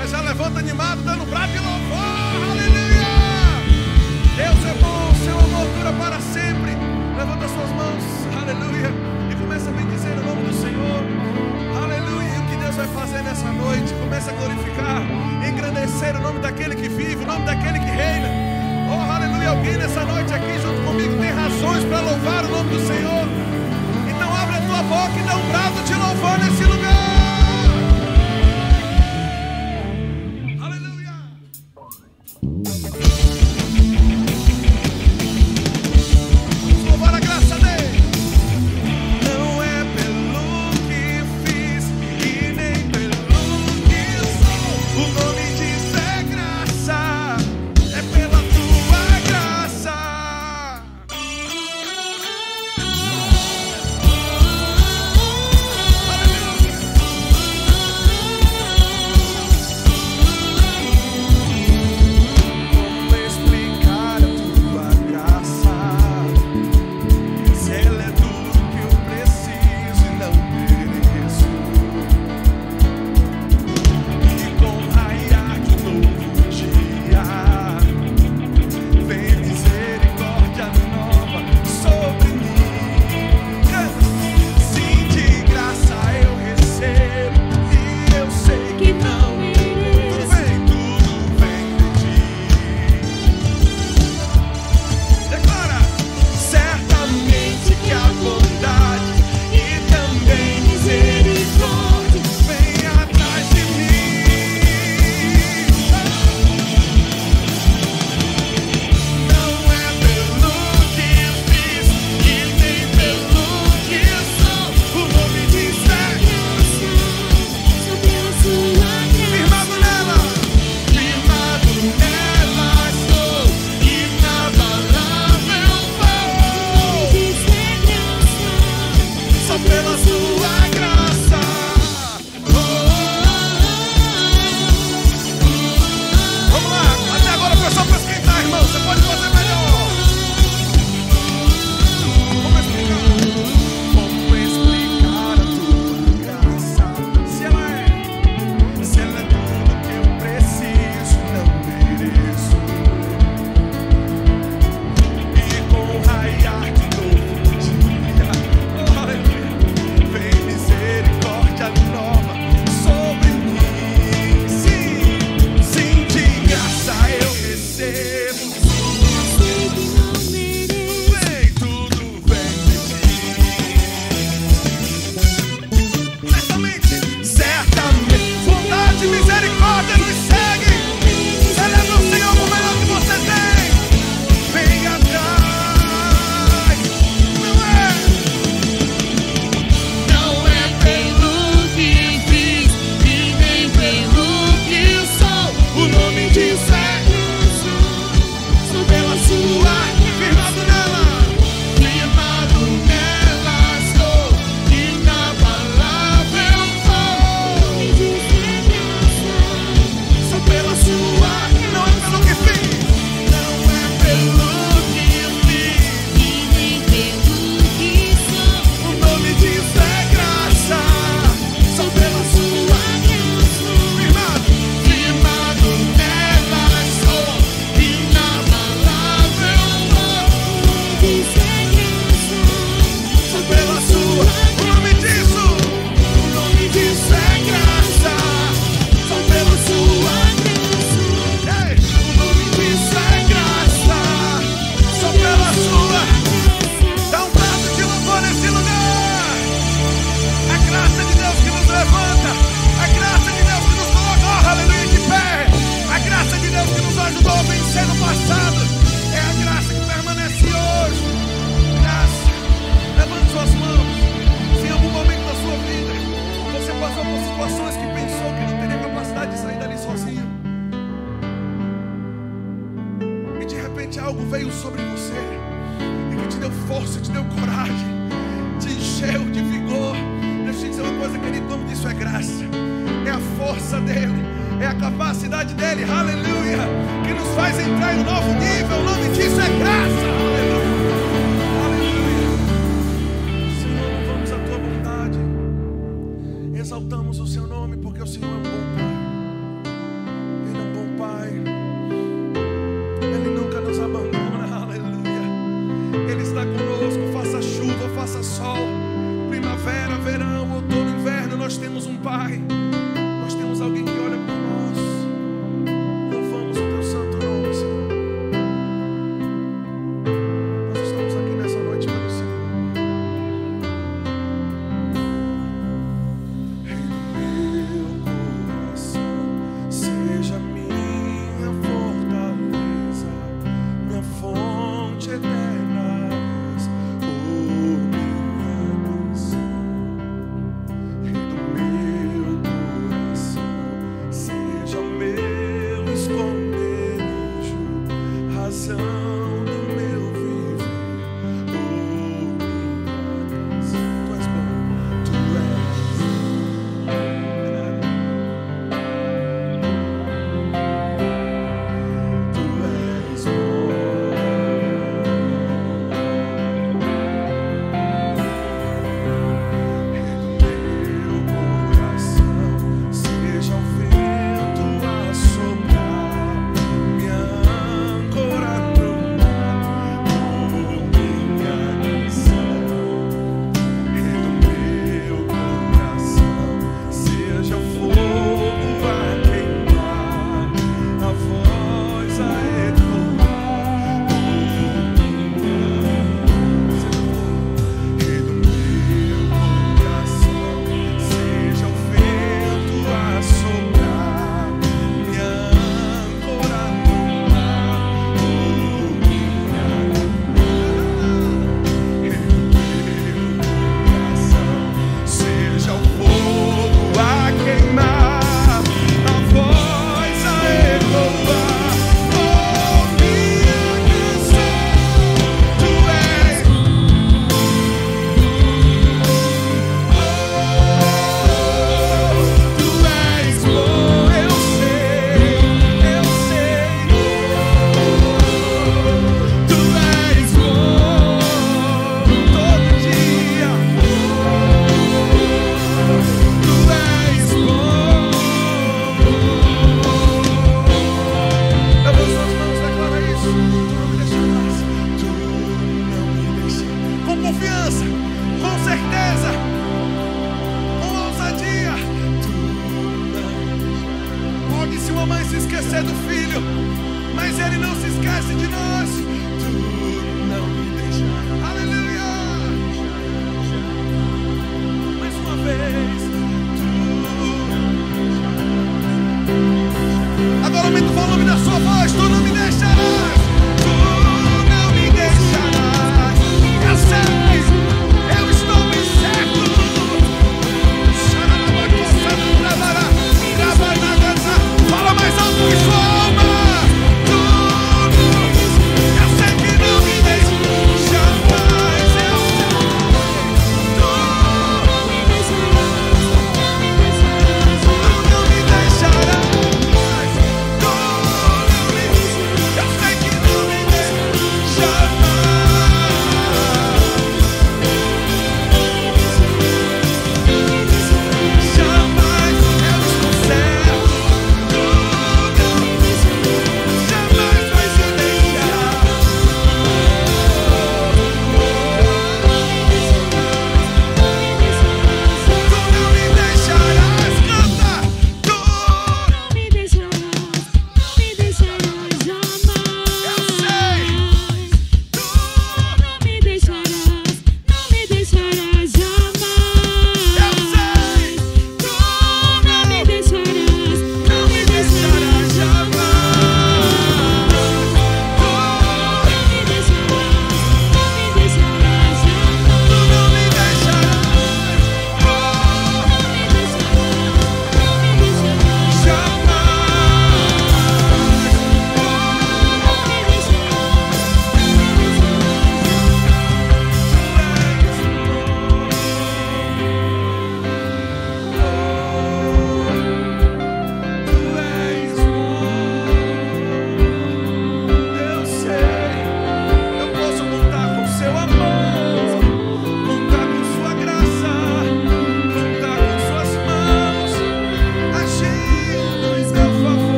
Mas já levanta animado, dando brado de louvor. Aleluia! Deus é bom, seu amor dura para sempre. Levanta suas mãos, aleluia. E começa a bendizer o nome do Senhor. Aleluia. E o que Deus vai fazer nessa noite? Começa a glorificar, engrandecer o nome daquele que vive, o nome daquele que reina. Oh, aleluia. Alguém nessa noite aqui junto comigo tem razões para louvar o nome do Senhor. Então abre a tua boca e dá um brado de louvor nesse lugar.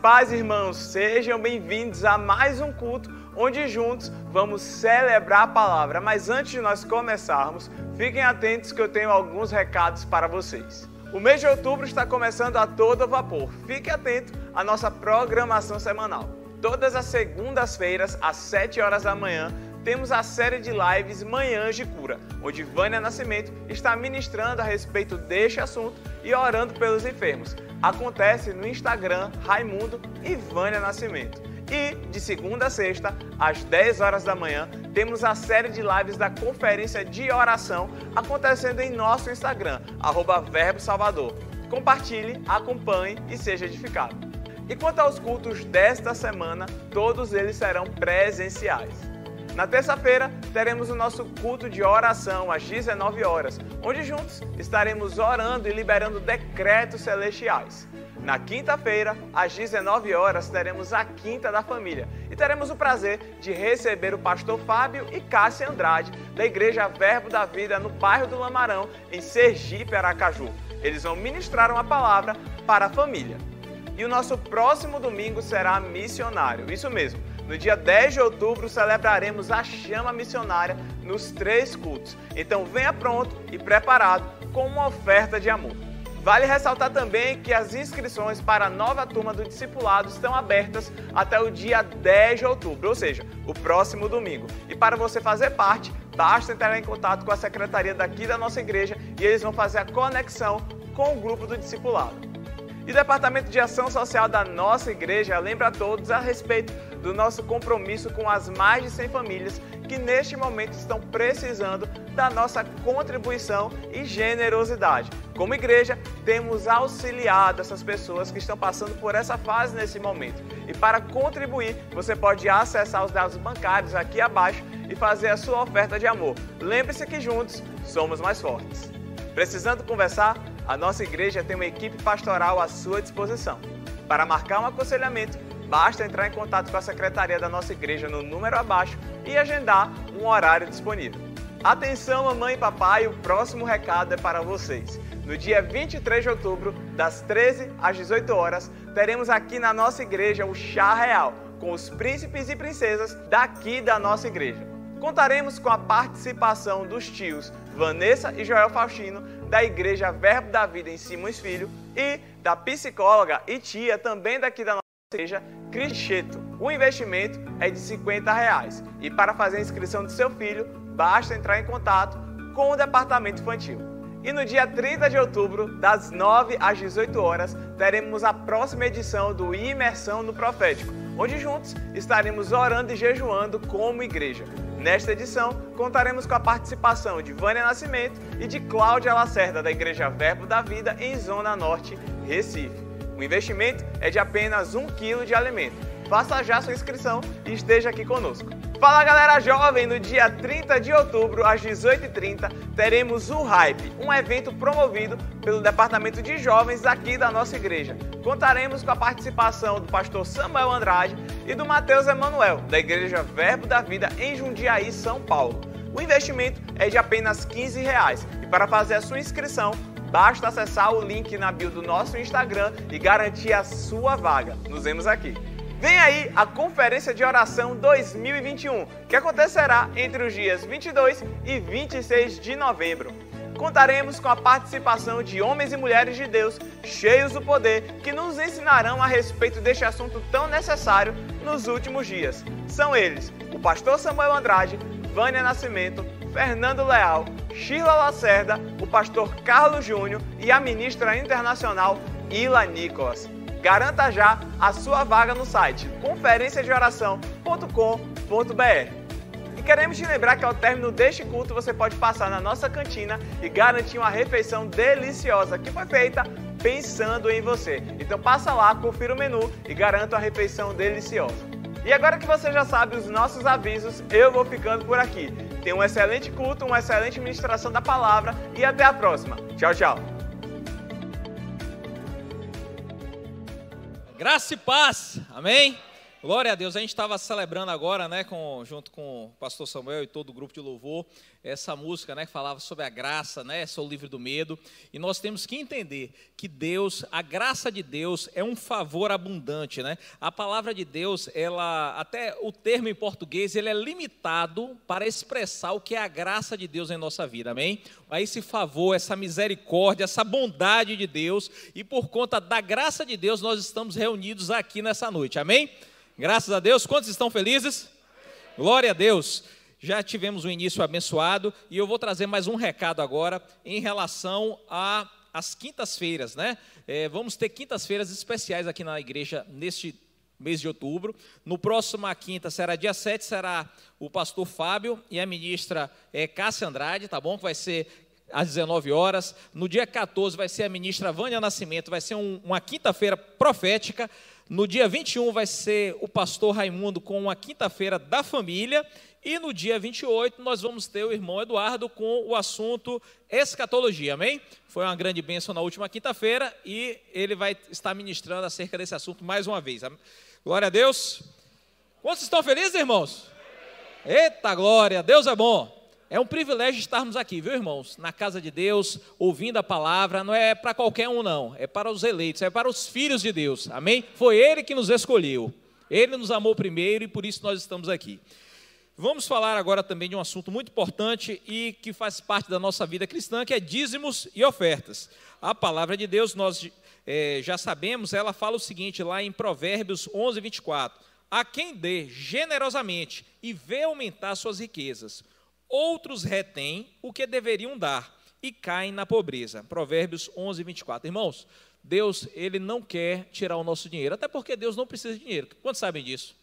Paz, irmãos, sejam bem-vindos a mais um culto onde juntos vamos celebrar a palavra. Mas antes de nós começarmos, fiquem atentos que eu tenho alguns recados para vocês. O mês de outubro está começando a todo vapor. Fique atento à nossa programação semanal. Todas as segundas-feiras, às 7 horas da manhã, temos a série de lives Manhãs de Cura, onde Vânia Nascimento está ministrando a respeito deste assunto e orando pelos enfermos acontece no Instagram Raimundo e Vânia Nascimento. E de segunda a sexta, às 10 horas da manhã, temos a série de lives da Conferência de Oração acontecendo em nosso Instagram, arroba Verbo Salvador. Compartilhe, acompanhe e seja edificado. E quanto aos cultos desta semana, todos eles serão presenciais. Na terça-feira, teremos o nosso culto de oração às 19 horas, onde juntos estaremos orando e liberando decretos celestiais. Na quinta-feira, às 19 horas, teremos a Quinta da Família e teremos o prazer de receber o pastor Fábio e Cássia Andrade, da Igreja Verbo da Vida, no bairro do Lamarão, em Sergipe, Aracaju. Eles vão ministrar uma palavra para a família. E o nosso próximo domingo será missionário, isso mesmo. No dia 10 de outubro celebraremos a chama missionária nos três cultos. Então venha pronto e preparado com uma oferta de amor. Vale ressaltar também que as inscrições para a nova turma do discipulado estão abertas até o dia 10 de outubro, ou seja, o próximo domingo. E para você fazer parte, basta entrar em contato com a secretaria daqui da nossa igreja e eles vão fazer a conexão com o grupo do discipulado. E o Departamento de Ação Social da nossa igreja lembra a todos a respeito do nosso compromisso com as mais de 100 famílias que neste momento estão precisando da nossa contribuição e generosidade. Como igreja, temos auxiliado essas pessoas que estão passando por essa fase nesse momento. E para contribuir, você pode acessar os dados bancários aqui abaixo e fazer a sua oferta de amor. Lembre-se que juntos somos mais fortes. Precisando conversar? A nossa igreja tem uma equipe pastoral à sua disposição. Para marcar um aconselhamento, basta entrar em contato com a secretaria da nossa igreja no número abaixo e agendar um horário disponível. Atenção, mamãe e papai, o próximo recado é para vocês. No dia 23 de outubro, das 13 às 18 horas, teremos aqui na nossa igreja o Chá Real, com os príncipes e princesas daqui da nossa igreja. Contaremos com a participação dos tios Vanessa e Joel Faustino, da Igreja Verbo da Vida em Simões Filho, e da psicóloga e tia também daqui da nossa igreja, Cricheto. O investimento é de 50 reais. E para fazer a inscrição do seu filho, basta entrar em contato com o departamento infantil. E no dia 30 de outubro, das 9 às 18 horas, teremos a próxima edição do Imersão no Profético, onde juntos estaremos orando e jejuando como igreja. Nesta edição, contaremos com a participação de Vânia Nascimento e de Cláudia Lacerda, da Igreja Verbo da Vida, em Zona Norte, Recife. O investimento é de apenas um quilo de alimento. Faça já sua inscrição e esteja aqui conosco. Fala galera jovem, no dia 30 de outubro, às 18h30, teremos o Hype, um evento promovido pelo Departamento de Jovens aqui da nossa igreja. Contaremos com a participação do pastor Samuel Andrade e do Mateus Emanuel, da Igreja Verbo da Vida em Jundiaí, São Paulo. O investimento é de apenas 15 reais e para fazer a sua inscrição, basta acessar o link na bio do nosso Instagram e garantir a sua vaga. Nos vemos aqui. Vem aí a Conferência de Oração 2021, que acontecerá entre os dias 22 e 26 de novembro. Contaremos com a participação de homens e mulheres de Deus cheios do poder que nos ensinarão a respeito deste assunto tão necessário nos últimos dias. São eles o pastor Samuel Andrade, Vânia Nascimento, Fernando Leal, Sheila Lacerda, o pastor Carlos Júnior e a ministra internacional Ila Nicolas. Garanta já a sua vaga no site conferenciadeoração.com.br. E queremos te lembrar que ao término deste culto você pode passar na nossa cantina e garantir uma refeição deliciosa que foi feita pensando em você. Então passa lá, confira o menu e garanta uma refeição deliciosa. E agora que você já sabe os nossos avisos, eu vou ficando por aqui. Tenha um excelente culto, uma excelente ministração da palavra e até a próxima. Tchau, tchau. Graça e paz, amém? Glória a Deus, a gente estava celebrando agora, né, com, junto com o pastor Samuel e todo o grupo de louvor, essa música, né, que falava sobre a graça, né, sou livre do medo, e nós temos que entender que Deus, a graça de Deus é um favor abundante, né? A palavra de Deus, ela, até o termo em português, ele é limitado para expressar o que é a graça de Deus em nossa vida, amém? A esse favor, essa misericórdia, essa bondade de Deus, e por conta da graça de Deus, nós estamos reunidos aqui nessa noite, amém? Graças a Deus. Quantos estão felizes? Glória a Deus. Já tivemos um início abençoado e eu vou trazer mais um recado agora em relação às quintas-feiras, né? É, vamos ter quintas-feiras especiais aqui na igreja neste mês de outubro. No próximo quinta será dia 7, será o pastor Fábio e a ministra é, Cássia Andrade, tá bom? Que vai ser às 19 horas. No dia 14 vai ser a ministra Vânia Nascimento, vai ser um, uma quinta-feira profética. No dia 21 vai ser o pastor Raimundo com uma quinta-feira da família. E no dia 28 nós vamos ter o irmão Eduardo com o assunto escatologia, amém? Foi uma grande bênção na última quinta-feira e ele vai estar ministrando acerca desse assunto mais uma vez. Glória a Deus. Quantos estão felizes, irmãos? Eita glória, Deus é bom. É um privilégio estarmos aqui, viu, irmãos? Na casa de Deus, ouvindo a palavra. Não é para qualquer um, não. É para os eleitos, é para os filhos de Deus. Amém? Foi Ele que nos escolheu. Ele nos amou primeiro e por isso nós estamos aqui. Vamos falar agora também de um assunto muito importante e que faz parte da nossa vida cristã, que é dízimos e ofertas. A palavra de Deus, nós é, já sabemos, ela fala o seguinte lá em Provérbios 11, 24: A quem dê generosamente e vê aumentar suas riquezas Outros retêm o que deveriam dar e caem na pobreza. Provérbios 11, 24. Irmãos, Deus, ele não quer tirar o nosso dinheiro, até porque Deus não precisa de dinheiro. Quantos sabem disso?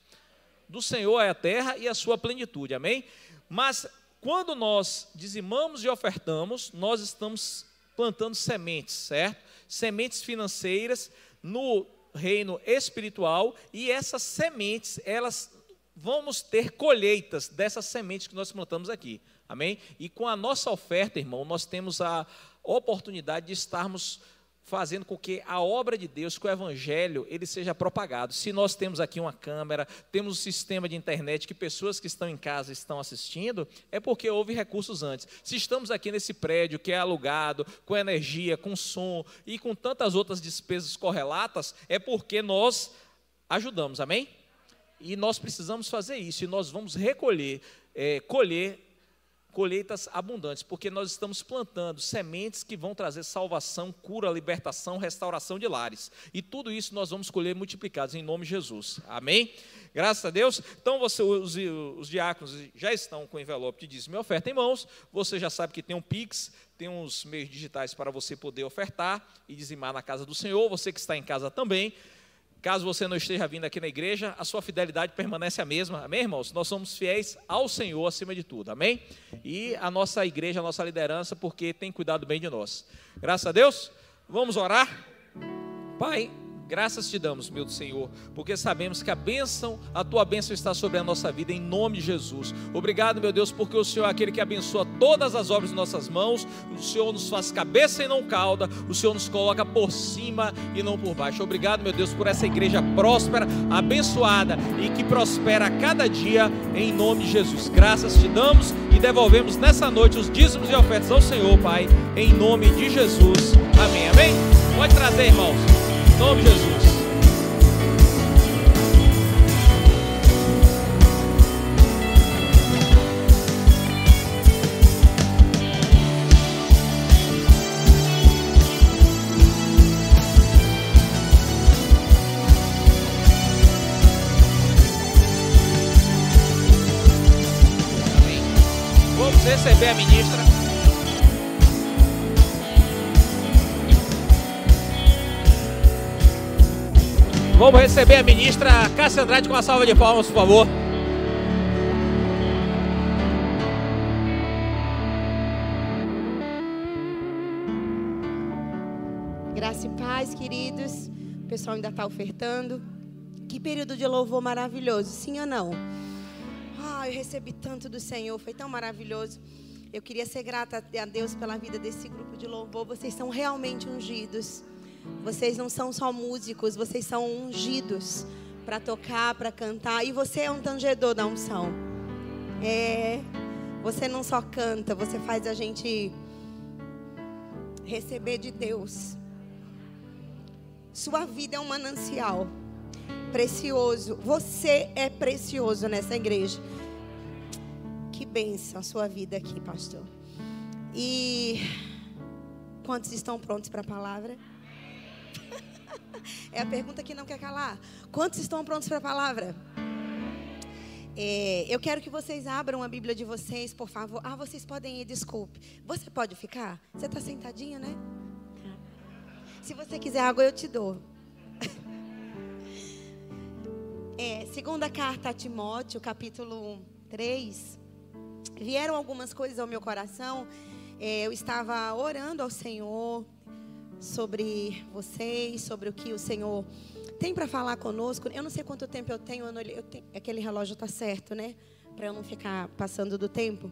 Do Senhor é a terra e a sua plenitude, amém? Mas quando nós dizimamos e ofertamos, nós estamos plantando sementes, certo? Sementes financeiras no reino espiritual e essas sementes, elas vamos ter colheitas dessas sementes que nós plantamos aqui. Amém? E com a nossa oferta, irmão, nós temos a oportunidade de estarmos fazendo com que a obra de Deus, que o evangelho, ele seja propagado. Se nós temos aqui uma câmera, temos um sistema de internet que pessoas que estão em casa estão assistindo, é porque houve recursos antes. Se estamos aqui nesse prédio que é alugado, com energia, com som e com tantas outras despesas correlatas, é porque nós ajudamos. Amém? E nós precisamos fazer isso, e nós vamos recolher, é, colher colheitas abundantes, porque nós estamos plantando sementes que vão trazer salvação, cura, libertação, restauração de lares. E tudo isso nós vamos colher multiplicados em nome de Jesus. Amém? Graças a Deus. Então você, os, os diáconos já estão com o envelope de dízimo e oferta em mãos. Você já sabe que tem um Pix, tem uns meios digitais para você poder ofertar e dizimar na casa do Senhor. Você que está em casa também. Caso você não esteja vindo aqui na igreja, a sua fidelidade permanece a mesma. Amém, irmãos? Nós somos fiéis ao Senhor acima de tudo. Amém? E a nossa igreja, a nossa liderança, porque tem cuidado bem de nós. Graças a Deus. Vamos orar. Pai, Graças te damos, meu Senhor, porque sabemos que a bênção, a tua bênção está sobre a nossa vida, em nome de Jesus. Obrigado, meu Deus, porque o Senhor é aquele que abençoa todas as obras de nossas mãos, o Senhor nos faz cabeça e não cauda, o Senhor nos coloca por cima e não por baixo. Obrigado, meu Deus, por essa igreja próspera, abençoada e que prospera a cada dia, em nome de Jesus. Graças te damos e devolvemos nessa noite os dízimos e ofertas ao Senhor, Pai, em nome de Jesus. Amém. Amém? Pode trazer, irmãos nome de Jesus. Receber a ministra. Vamos receber a ministra Cássia Andrade com uma salva de palmas, por favor. Graça e paz, queridos. O pessoal ainda está ofertando. Que período de louvor maravilhoso, sim ou não? Ah, eu recebi tanto do Senhor, foi tão maravilhoso. Eu queria ser grata a Deus pela vida desse grupo de louvor. Vocês são realmente ungidos. Vocês não são só músicos, vocês são ungidos para tocar, para cantar. E você é um tangedor da unção. É, você não só canta, você faz a gente receber de Deus. Sua vida é um manancial precioso. Você é precioso nessa igreja. Que benção a sua vida aqui, pastor. E quantos estão prontos para a palavra? É a pergunta que não quer calar. Quantos estão prontos para a palavra? É, eu quero que vocês abram a Bíblia de vocês, por favor. Ah, vocês podem ir, desculpe. Você pode ficar? Você está sentadinho, né? Se você quiser água, eu te dou. É, segunda carta a Timóteo, capítulo 3. Vieram algumas coisas ao meu coração. É, eu estava orando ao Senhor sobre vocês, sobre o que o Senhor tem para falar conosco. Eu não sei quanto tempo eu tenho, eu tenho aquele relógio está certo, né? Para eu não ficar passando do tempo.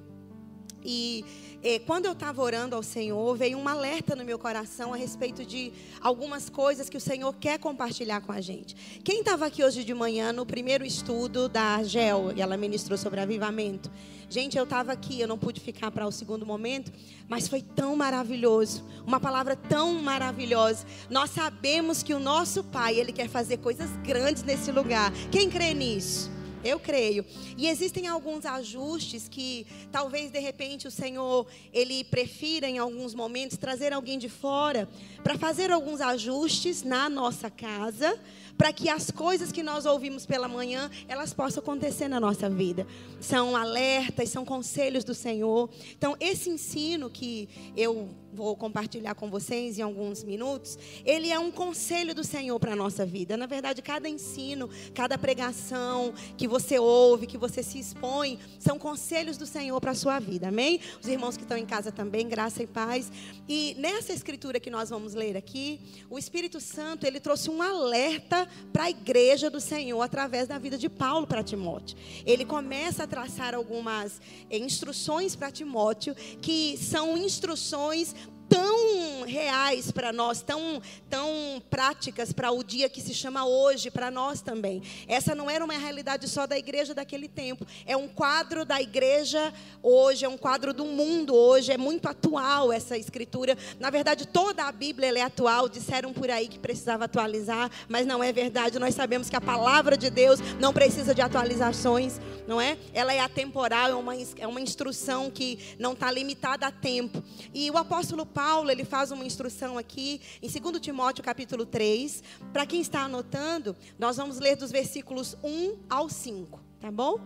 E eh, quando eu estava orando ao Senhor, veio um alerta no meu coração a respeito de algumas coisas que o Senhor quer compartilhar com a gente. Quem estava aqui hoje de manhã no primeiro estudo da GEL, e ela ministrou sobre avivamento. Gente, eu estava aqui, eu não pude ficar para o segundo momento, mas foi tão maravilhoso, uma palavra tão maravilhosa. Nós sabemos que o nosso Pai, Ele quer fazer coisas grandes nesse lugar. Quem crê nisso? Eu creio. E existem alguns ajustes que talvez de repente o Senhor ele prefira em alguns momentos trazer alguém de fora para fazer alguns ajustes na nossa casa, para que as coisas que nós ouvimos pela manhã, elas possam acontecer na nossa vida. São alertas, são conselhos do Senhor. Então, esse ensino que eu vou compartilhar com vocês em alguns minutos, ele é um conselho do Senhor para a nossa vida. Na verdade, cada ensino, cada pregação que você ouve, que você se expõe, são conselhos do Senhor para a sua vida. Amém? Os irmãos que estão em casa também, graça e paz. E nessa escritura que nós vamos ler aqui, o Espírito Santo, ele trouxe um alerta para a igreja do Senhor através da vida de Paulo para Timóteo. Ele começa a traçar algumas instruções para Timóteo, que são instruções tão reais para nós, tão, tão práticas para o dia que se chama hoje, para nós também. Essa não era uma realidade só da igreja daquele tempo, é um quadro da igreja hoje, é um quadro do mundo hoje, é muito atual essa escritura. Na verdade, toda a Bíblia é atual, disseram por aí que precisava atualizar, mas não é verdade. Nós sabemos que a palavra de Deus não precisa de atualizações, não é? Ela é atemporal, é uma, é uma instrução que não está limitada a tempo. E o apóstolo Paulo, ele faz uma instrução aqui em 2 Timóteo capítulo 3. Para quem está anotando, nós vamos ler dos versículos 1 ao 5, tá bom?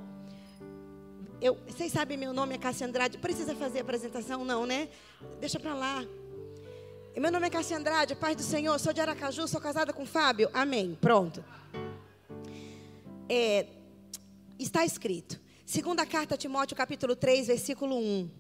Eu, vocês sabem meu nome é Cássia Andrade. Precisa fazer apresentação não, né? Deixa para lá. Meu nome é Cássia Andrade, paz do Senhor, sou de Aracaju, sou casada com Fábio. Amém. Pronto. É, está escrito. Segunda carta a Timóteo, capítulo 3, versículo 1.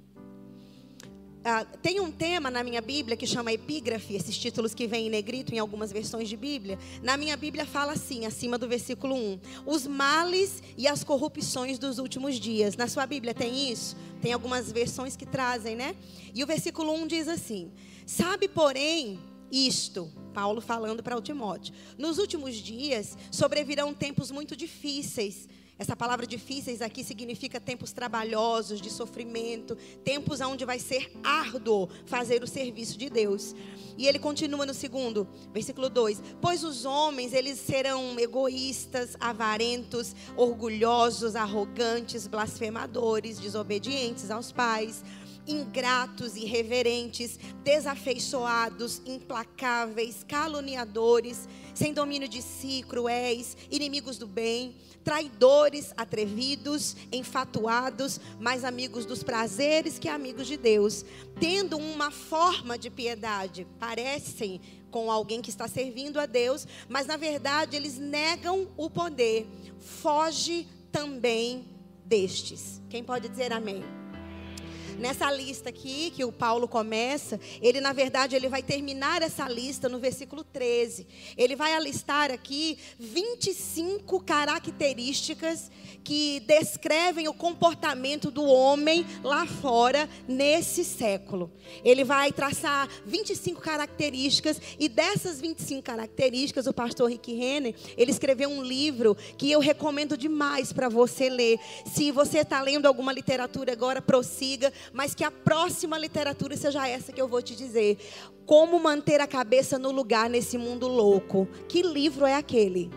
Ah, tem um tema na minha Bíblia que chama epígrafe, esses títulos que vêm em negrito em algumas versões de Bíblia. Na minha Bíblia fala assim, acima do versículo 1: Os males e as corrupções dos últimos dias. Na sua Bíblia tem isso? Tem algumas versões que trazem, né? E o versículo 1 diz assim: Sabe, porém, isto, Paulo falando para o Timóteo: Nos últimos dias sobrevirão tempos muito difíceis essa palavra difíceis aqui significa tempos trabalhosos, de sofrimento, tempos onde vai ser árduo fazer o serviço de Deus. E ele continua no segundo, versículo 2: Pois os homens, eles serão egoístas, avarentos, orgulhosos, arrogantes, blasfemadores, desobedientes aos pais ingratos, irreverentes, desafeiçoados, implacáveis, caluniadores, sem domínio de si, cruéis, inimigos do bem, traidores, atrevidos, enfatuados, mais amigos dos prazeres que amigos de Deus, tendo uma forma de piedade, parecem com alguém que está servindo a Deus, mas na verdade eles negam o poder. Foge também destes. Quem pode dizer amém? Nessa lista aqui que o Paulo começa, ele na verdade ele vai terminar essa lista no versículo 13. Ele vai alistar aqui 25 características que descrevem o comportamento do homem lá fora nesse século. Ele vai traçar 25 características e dessas 25 características o pastor Rick Renner, ele escreveu um livro que eu recomendo demais para você ler. Se você está lendo alguma literatura agora, prossiga, mas que a próxima literatura seja essa que eu vou te dizer. Como manter a cabeça no lugar nesse mundo louco. Que livro é aquele?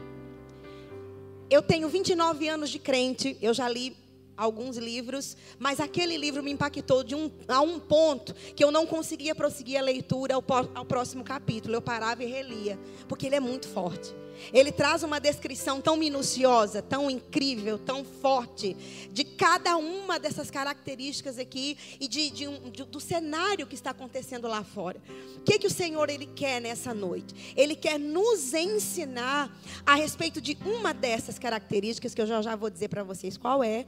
Eu tenho 29 anos de crente, eu já li alguns livros, mas aquele livro me impactou de um, a um ponto que eu não conseguia prosseguir a leitura ao, ao próximo capítulo. Eu parava e relia, porque ele é muito forte. Ele traz uma descrição tão minuciosa, tão incrível, tão forte, de cada uma dessas características aqui e de, de um, de, do cenário que está acontecendo lá fora. O que, que o Senhor ele quer nessa noite? Ele quer nos ensinar a respeito de uma dessas características, que eu já, já vou dizer para vocês qual é,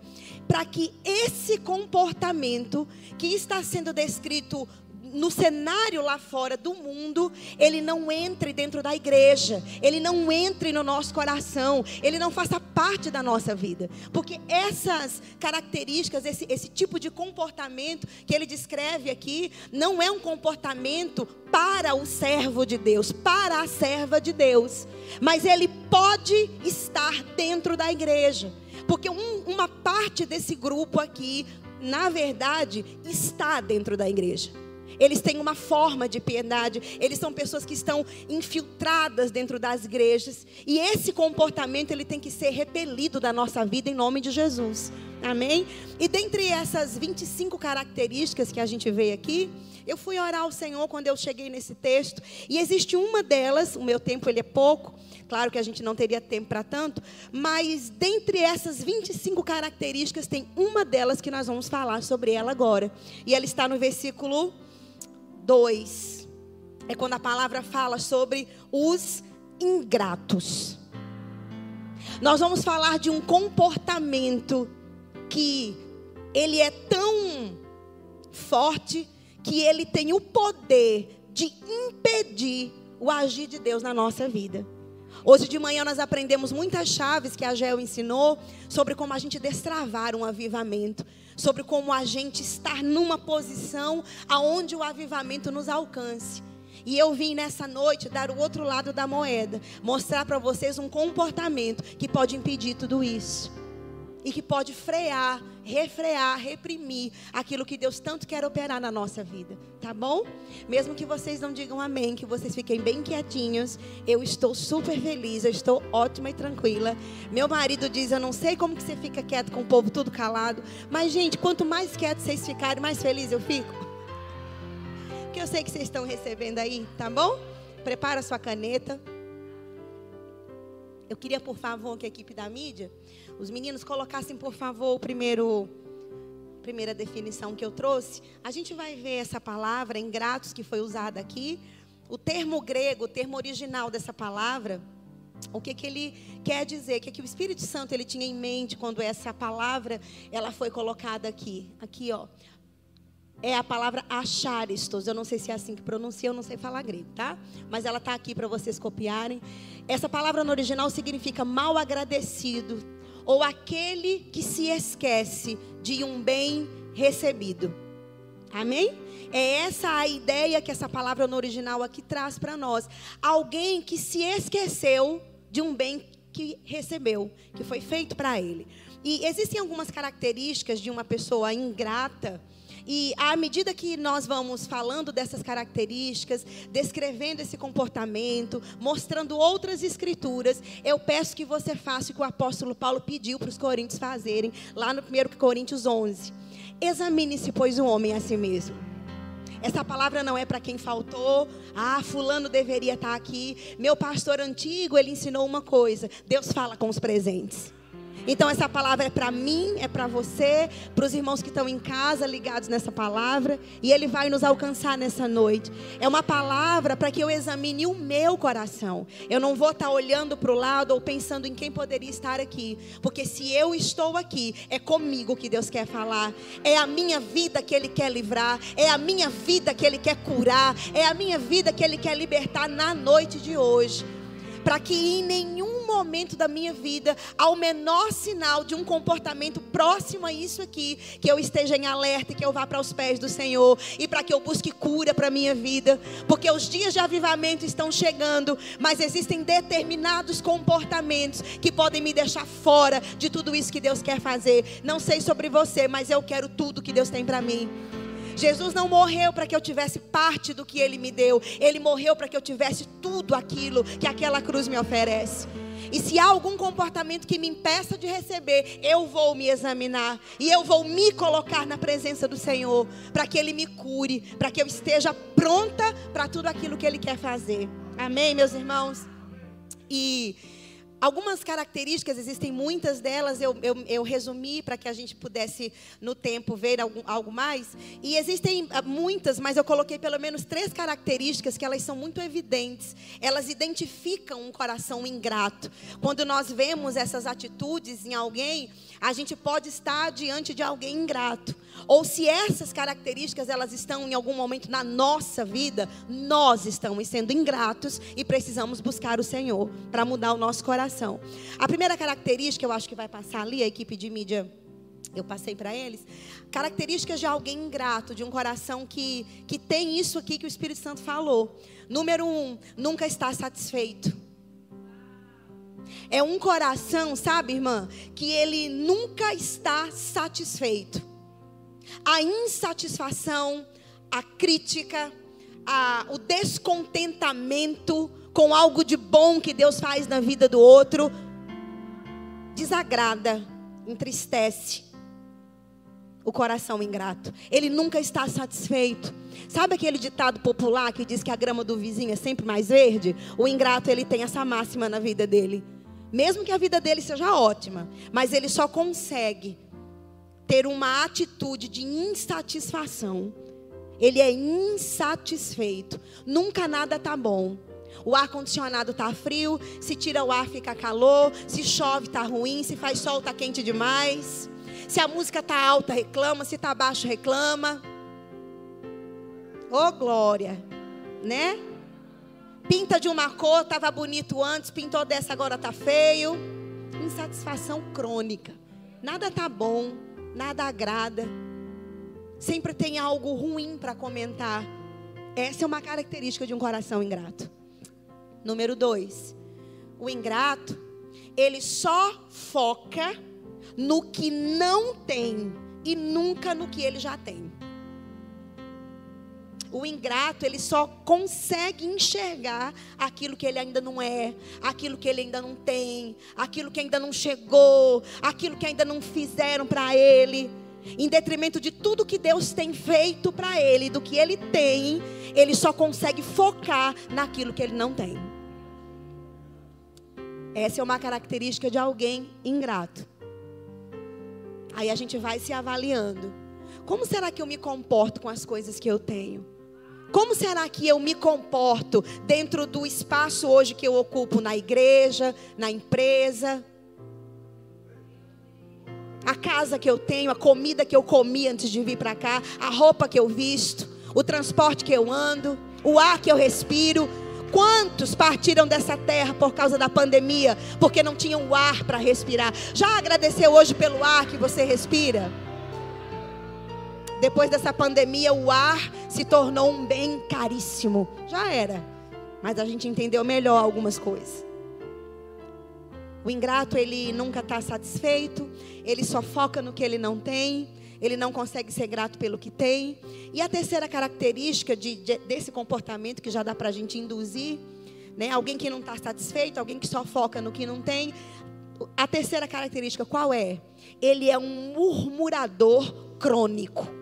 para que esse comportamento que está sendo descrito no cenário lá fora do mundo, ele não entre dentro da igreja, ele não entre no nosso coração, ele não faça parte da nossa vida. Porque essas características, esse, esse tipo de comportamento que ele descreve aqui, não é um comportamento para o servo de Deus, para a serva de Deus, mas ele pode estar dentro da igreja. Porque um, uma parte desse grupo aqui, na verdade, está dentro da igreja. Eles têm uma forma de piedade. Eles são pessoas que estão infiltradas dentro das igrejas. E esse comportamento ele tem que ser repelido da nossa vida em nome de Jesus. Amém? E dentre essas 25 características que a gente vê aqui, eu fui orar ao Senhor quando eu cheguei nesse texto. E existe uma delas, o meu tempo ele é pouco. Claro que a gente não teria tempo para tanto, mas dentre essas 25 características tem uma delas que nós vamos falar sobre ela agora. E ela está no versículo 2 é quando a palavra fala sobre os ingratos. Nós vamos falar de um comportamento que ele é tão forte que ele tem o poder de impedir o agir de Deus na nossa vida. Hoje de manhã nós aprendemos muitas chaves que a Gel ensinou sobre como a gente destravar um avivamento sobre como a gente estar numa posição aonde o avivamento nos alcance. E eu vim nessa noite dar o outro lado da moeda, mostrar para vocês um comportamento que pode impedir tudo isso e que pode frear, refrear, reprimir aquilo que Deus tanto quer operar na nossa vida, tá bom? Mesmo que vocês não digam amém, que vocês fiquem bem quietinhos, eu estou super feliz, eu estou ótima e tranquila. Meu marido diz: "Eu não sei como que você fica quieto com o povo tudo calado", mas gente, quanto mais quieto vocês ficarem, mais feliz eu fico. Que eu sei que vocês estão recebendo aí, tá bom? Prepara sua caneta. Eu queria, por favor, que a equipe da mídia os meninos colocassem, por favor, o primeiro primeira definição que eu trouxe, a gente vai ver essa palavra ingratos que foi usada aqui. O termo grego, o termo original dessa palavra, o que, que ele quer dizer, o que, que o Espírito Santo ele tinha em mente quando essa palavra ela foi colocada aqui. Aqui, ó. É a palavra acharistos. Eu não sei se é assim que pronuncia, eu não sei falar grego, tá? Mas ela está aqui para vocês copiarem. Essa palavra no original significa mal agradecido, ou aquele que se esquece de um bem recebido. Amém? É essa a ideia que essa palavra no original aqui traz para nós. Alguém que se esqueceu de um bem que recebeu, que foi feito para ele. E existem algumas características de uma pessoa ingrata e à medida que nós vamos falando dessas características, descrevendo esse comportamento, mostrando outras escrituras, eu peço que você faça o que o apóstolo Paulo pediu para os coríntios fazerem, lá no 1 Coríntios 11. Examine-se, pois, o homem a si mesmo. Essa palavra não é para quem faltou. Ah, fulano deveria estar aqui. Meu pastor antigo, ele ensinou uma coisa. Deus fala com os presentes. Então essa palavra é para mim, é para você, para os irmãos que estão em casa ligados nessa palavra, e ele vai nos alcançar nessa noite. É uma palavra para que eu examine o meu coração. Eu não vou estar tá olhando para o lado ou pensando em quem poderia estar aqui, porque se eu estou aqui, é comigo que Deus quer falar. É a minha vida que ele quer livrar, é a minha vida que ele quer curar, é a minha vida que ele quer libertar na noite de hoje para que em nenhum momento da minha vida, ao menor sinal de um comportamento próximo a isso aqui, que eu esteja em alerta e que eu vá para os pés do Senhor e para que eu busque cura para a minha vida, porque os dias de avivamento estão chegando, mas existem determinados comportamentos que podem me deixar fora de tudo isso que Deus quer fazer. Não sei sobre você, mas eu quero tudo que Deus tem para mim. Jesus não morreu para que eu tivesse parte do que ele me deu. Ele morreu para que eu tivesse tudo aquilo que aquela cruz me oferece. E se há algum comportamento que me impeça de receber, eu vou me examinar e eu vou me colocar na presença do Senhor, para que Ele me cure, para que eu esteja pronta para tudo aquilo que Ele quer fazer. Amém, meus irmãos? E Algumas características, existem muitas delas, eu, eu, eu resumi para que a gente pudesse, no tempo, ver algo, algo mais. E existem ah, muitas, mas eu coloquei pelo menos três características que elas são muito evidentes. Elas identificam um coração ingrato. Quando nós vemos essas atitudes em alguém, a gente pode estar diante de alguém ingrato. Ou se essas características elas estão em algum momento na nossa vida, nós estamos sendo ingratos e precisamos buscar o Senhor para mudar o nosso coração. A primeira característica, eu acho que vai passar ali, a equipe de mídia eu passei para eles, características de alguém ingrato, de um coração que, que tem isso aqui que o Espírito Santo falou. Número um, nunca está satisfeito. É um coração, sabe, irmã, que ele nunca está satisfeito. A insatisfação, a crítica, a, o descontentamento com algo de bom que Deus faz na vida do outro, desagrada, entristece o coração ingrato. Ele nunca está satisfeito. Sabe aquele ditado popular que diz que a grama do vizinho é sempre mais verde? O ingrato ele tem essa máxima na vida dele. Mesmo que a vida dele seja ótima, mas ele só consegue ter uma atitude de insatisfação. Ele é insatisfeito. Nunca nada tá bom. O ar condicionado tá frio, se tira o ar fica calor, se chove tá ruim, se faz sol tá quente demais. Se a música tá alta, reclama, se tá baixo, reclama. Ô oh, glória, né? Pinta de uma cor, estava bonito antes, pintou dessa, agora está feio. Insatisfação crônica. Nada está bom, nada agrada. Sempre tem algo ruim para comentar. Essa é uma característica de um coração ingrato. Número dois, o ingrato, ele só foca no que não tem e nunca no que ele já tem. O ingrato, ele só consegue enxergar aquilo que ele ainda não é, aquilo que ele ainda não tem, aquilo que ainda não chegou, aquilo que ainda não fizeram para ele. Em detrimento de tudo que Deus tem feito para ele, do que ele tem, ele só consegue focar naquilo que ele não tem. Essa é uma característica de alguém ingrato. Aí a gente vai se avaliando. Como será que eu me comporto com as coisas que eu tenho? Como será que eu me comporto dentro do espaço hoje que eu ocupo na igreja, na empresa? A casa que eu tenho, a comida que eu comi antes de vir para cá, a roupa que eu visto, o transporte que eu ando, o ar que eu respiro. Quantos partiram dessa terra por causa da pandemia, porque não tinham ar para respirar? Já agradeceu hoje pelo ar que você respira? Depois dessa pandemia, o ar se tornou um bem caríssimo. Já era. Mas a gente entendeu melhor algumas coisas. O ingrato, ele nunca está satisfeito. Ele só foca no que ele não tem. Ele não consegue ser grato pelo que tem. E a terceira característica de, de, desse comportamento, que já dá para a gente induzir, né? alguém que não está satisfeito, alguém que só foca no que não tem. A terceira característica qual é? Ele é um murmurador crônico.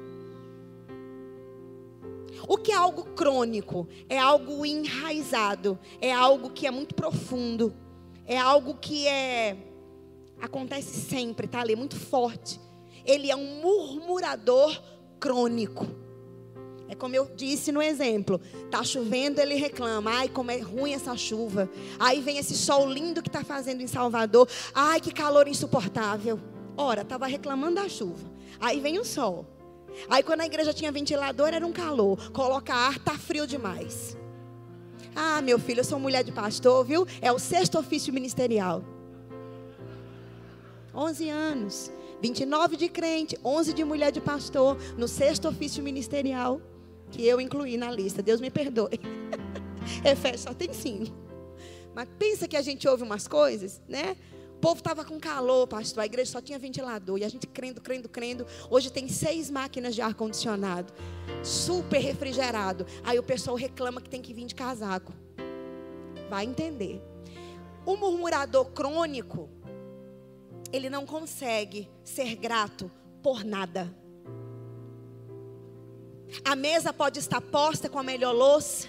O que é algo crônico? É algo enraizado, é algo que é muito profundo, é algo que é Acontece sempre, tá ali, muito forte. Ele é um murmurador crônico. É como eu disse no exemplo. Tá chovendo, ele reclama. Ai, como é ruim essa chuva. Aí vem esse sol lindo que está fazendo em Salvador. Ai, que calor insuportável. Ora, estava reclamando da chuva. Aí vem o sol. Aí quando a igreja tinha ventilador, era um calor. Coloca ar, tá frio demais. Ah, meu filho, eu sou mulher de pastor, viu? É o sexto ofício ministerial. 11 anos. 29 de crente, 11 de mulher de pastor, no sexto ofício ministerial que eu incluí na lista. Deus me perdoe. Efésios só tem cinco. Mas pensa que a gente ouve umas coisas, né? Povo estava com calor, pastor. A igreja só tinha ventilador. E a gente crendo, crendo, crendo. Hoje tem seis máquinas de ar-condicionado. Super refrigerado. Aí o pessoal reclama que tem que vir de casaco. Vai entender. O murmurador crônico, ele não consegue ser grato por nada. A mesa pode estar posta com a melhor louça,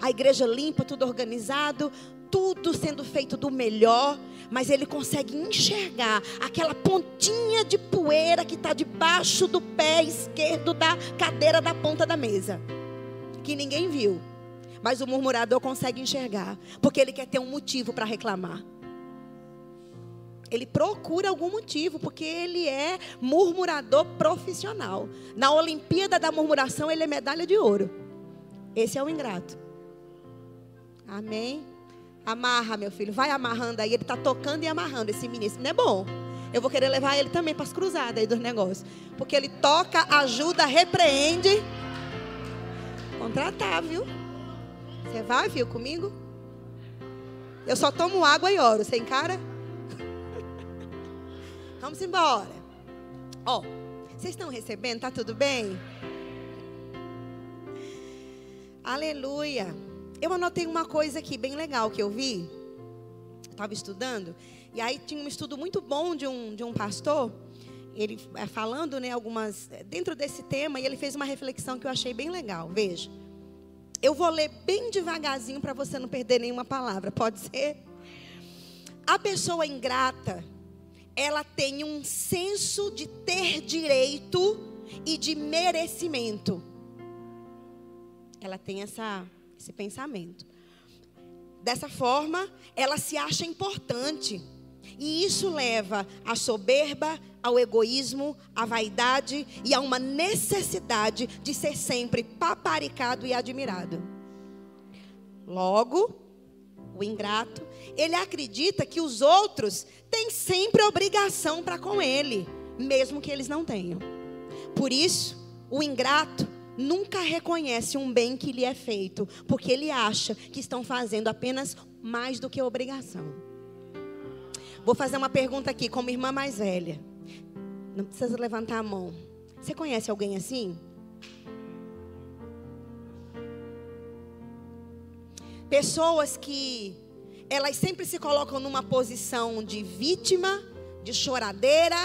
a igreja limpa, tudo organizado, tudo sendo feito do melhor, mas ele consegue enxergar aquela pontinha de poeira que está debaixo do pé esquerdo da cadeira da ponta da mesa, que ninguém viu. Mas o murmurador consegue enxergar, porque ele quer ter um motivo para reclamar. Ele procura algum motivo, porque ele é murmurador profissional. Na Olimpíada da Murmuração, ele é medalha de ouro. Esse é o ingrato. Amém? Amarra, meu filho. Vai amarrando aí. Ele está tocando e amarrando esse ministro. Não é bom. Eu vou querer levar ele também para as cruzadas aí dos negócios. Porque ele toca, ajuda, repreende. Contratar, viu? Você vai, viu, comigo? Eu só tomo água e oro. Você encara? Vamos embora. Ó, oh, vocês estão recebendo? Tá tudo bem? Aleluia. Eu anotei uma coisa aqui bem legal que eu vi. Estava estudando. E aí tinha um estudo muito bom de um, de um pastor. Ele é, falando, né, algumas. Dentro desse tema, e ele fez uma reflexão que eu achei bem legal. Veja. Eu vou ler bem devagarzinho para você não perder nenhuma palavra. Pode ser? A pessoa ingrata, ela tem um senso de ter direito e de merecimento. Ela tem essa, esse pensamento. Dessa forma, ela se acha importante. E isso leva à soberba, ao egoísmo, à vaidade e a uma necessidade de ser sempre paparicado e admirado. Logo, o ingrato, ele acredita que os outros têm sempre obrigação para com ele, mesmo que eles não tenham. Por isso, o ingrato nunca reconhece um bem que lhe é feito, porque ele acha que estão fazendo apenas mais do que obrigação. Vou fazer uma pergunta aqui, como irmã mais velha. Não precisa levantar a mão. Você conhece alguém assim? Pessoas que elas sempre se colocam numa posição de vítima, de choradeira,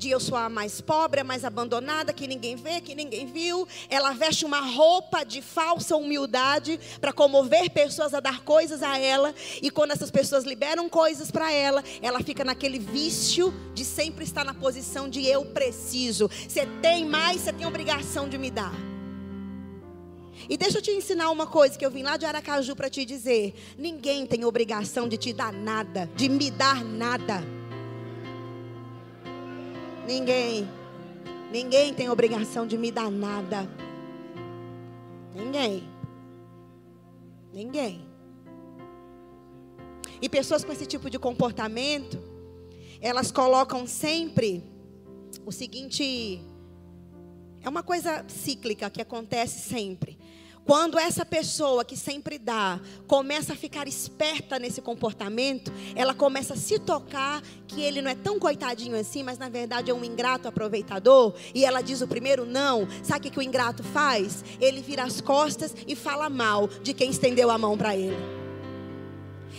de eu sou a mais pobre, a mais abandonada, que ninguém vê, que ninguém viu. Ela veste uma roupa de falsa humildade para comover pessoas a dar coisas a ela. E quando essas pessoas liberam coisas para ela, ela fica naquele vício de sempre estar na posição de eu preciso. Você tem mais, você tem obrigação de me dar. E deixa eu te ensinar uma coisa que eu vim lá de Aracaju para te dizer: ninguém tem obrigação de te dar nada, de me dar nada. Ninguém. Ninguém tem obrigação de me dar nada. Ninguém. Ninguém. E pessoas com esse tipo de comportamento, elas colocam sempre o seguinte: é uma coisa cíclica que acontece sempre. Quando essa pessoa que sempre dá começa a ficar esperta nesse comportamento, ela começa a se tocar que ele não é tão coitadinho assim, mas na verdade é um ingrato aproveitador, e ela diz o primeiro não. Sabe o que o ingrato faz? Ele vira as costas e fala mal de quem estendeu a mão para ele.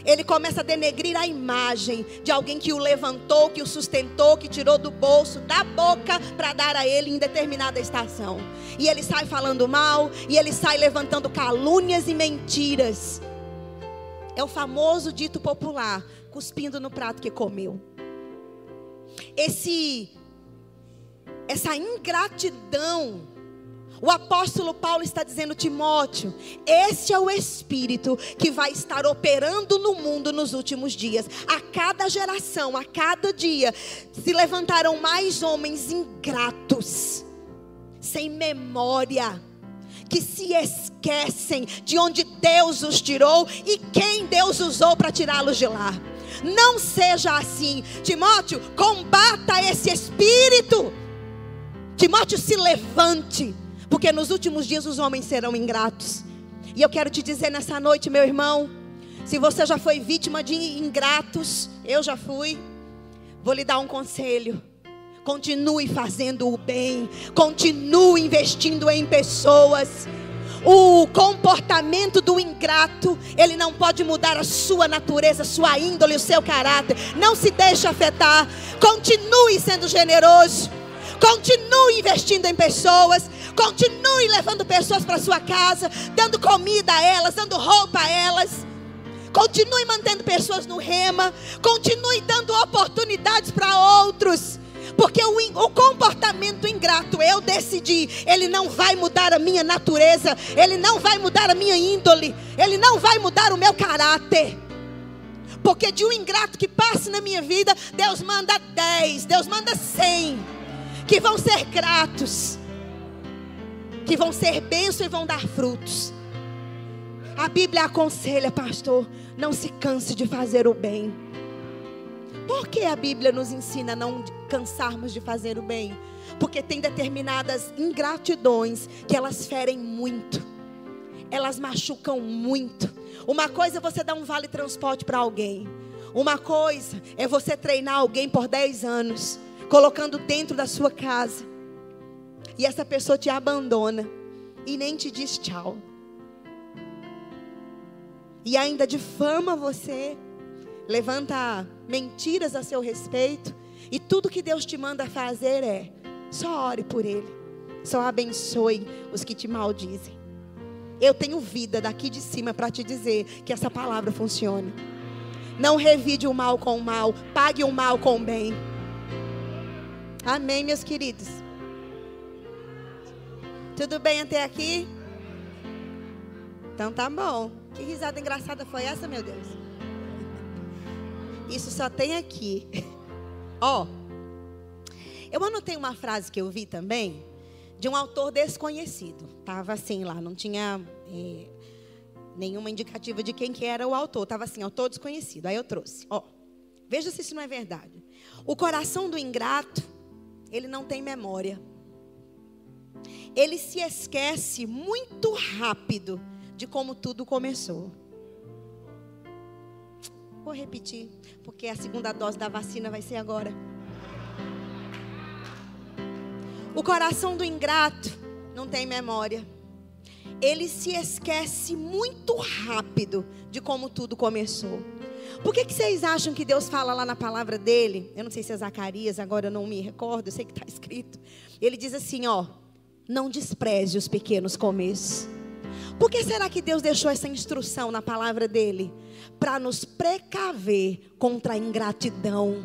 Ele começa a denegrir a imagem de alguém que o levantou, que o sustentou, que tirou do bolso, da boca, para dar a ele em determinada estação. E ele sai falando mal, e ele sai levantando calúnias e mentiras. É o famoso dito popular: cuspindo no prato que comeu. esse essa ingratidão. O apóstolo Paulo está dizendo, Timóteo, esse é o espírito que vai estar operando no mundo nos últimos dias. A cada geração, a cada dia, se levantarão mais homens ingratos, sem memória, que se esquecem de onde Deus os tirou e quem Deus usou para tirá-los de lá. Não seja assim, Timóteo, combata esse espírito. Timóteo, se levante, porque nos últimos dias os homens serão ingratos. E eu quero te dizer nessa noite, meu irmão, se você já foi vítima de ingratos, eu já fui, vou lhe dar um conselho. Continue fazendo o bem, continue investindo em pessoas. O comportamento do ingrato, ele não pode mudar a sua natureza, sua índole, o seu caráter. Não se deixe afetar. Continue sendo generoso. Continue investindo em pessoas. Continue levando pessoas para sua casa, dando comida a elas, dando roupa a elas. Continue mantendo pessoas no rema. Continue dando oportunidades para outros. Porque o, o, comportamento ingrato, eu decidi, ele não vai mudar a minha natureza, ele não vai mudar a minha índole, ele não vai mudar o meu caráter. Porque de um ingrato que passe na minha vida, Deus manda dez, Deus manda cem que vão ser gratos, que vão ser bênçãos e vão dar frutos. A Bíblia aconselha, pastor, não se canse de fazer o bem. Por que a Bíblia nos ensina a não cansarmos de fazer o bem? Porque tem determinadas ingratidões que elas ferem muito, elas machucam muito. Uma coisa é você dar um vale transporte para alguém, uma coisa é você treinar alguém por 10 anos colocando dentro da sua casa. E essa pessoa te abandona e nem te diz tchau. E ainda difama você, levanta mentiras a seu respeito, e tudo que Deus te manda fazer é: só ore por ele, só abençoe os que te maldizem. Eu tenho vida daqui de cima para te dizer que essa palavra funciona. Não revide o mal com o mal, pague o mal com o bem. Amém, meus queridos. Tudo bem até aqui? Então tá bom. Que risada engraçada foi essa, meu Deus? Isso só tem aqui. Ó, oh, eu anotei uma frase que eu vi também de um autor desconhecido. Tava assim lá, não tinha é, nenhuma indicativa de quem que era o autor. Tava assim, autor desconhecido. Aí eu trouxe. Ó, veja se isso não é verdade. O coração do ingrato ele não tem memória. Ele se esquece muito rápido de como tudo começou. Vou repetir, porque a segunda dose da vacina vai ser agora. O coração do ingrato não tem memória. Ele se esquece muito rápido de como tudo começou. Por que, que vocês acham que Deus fala lá na palavra dele? Eu não sei se é Zacarias, agora eu não me recordo, eu sei que está escrito. Ele diz assim: ó, não despreze os pequenos começos. Por que será que Deus deixou essa instrução na palavra dele? Para nos precaver contra a ingratidão.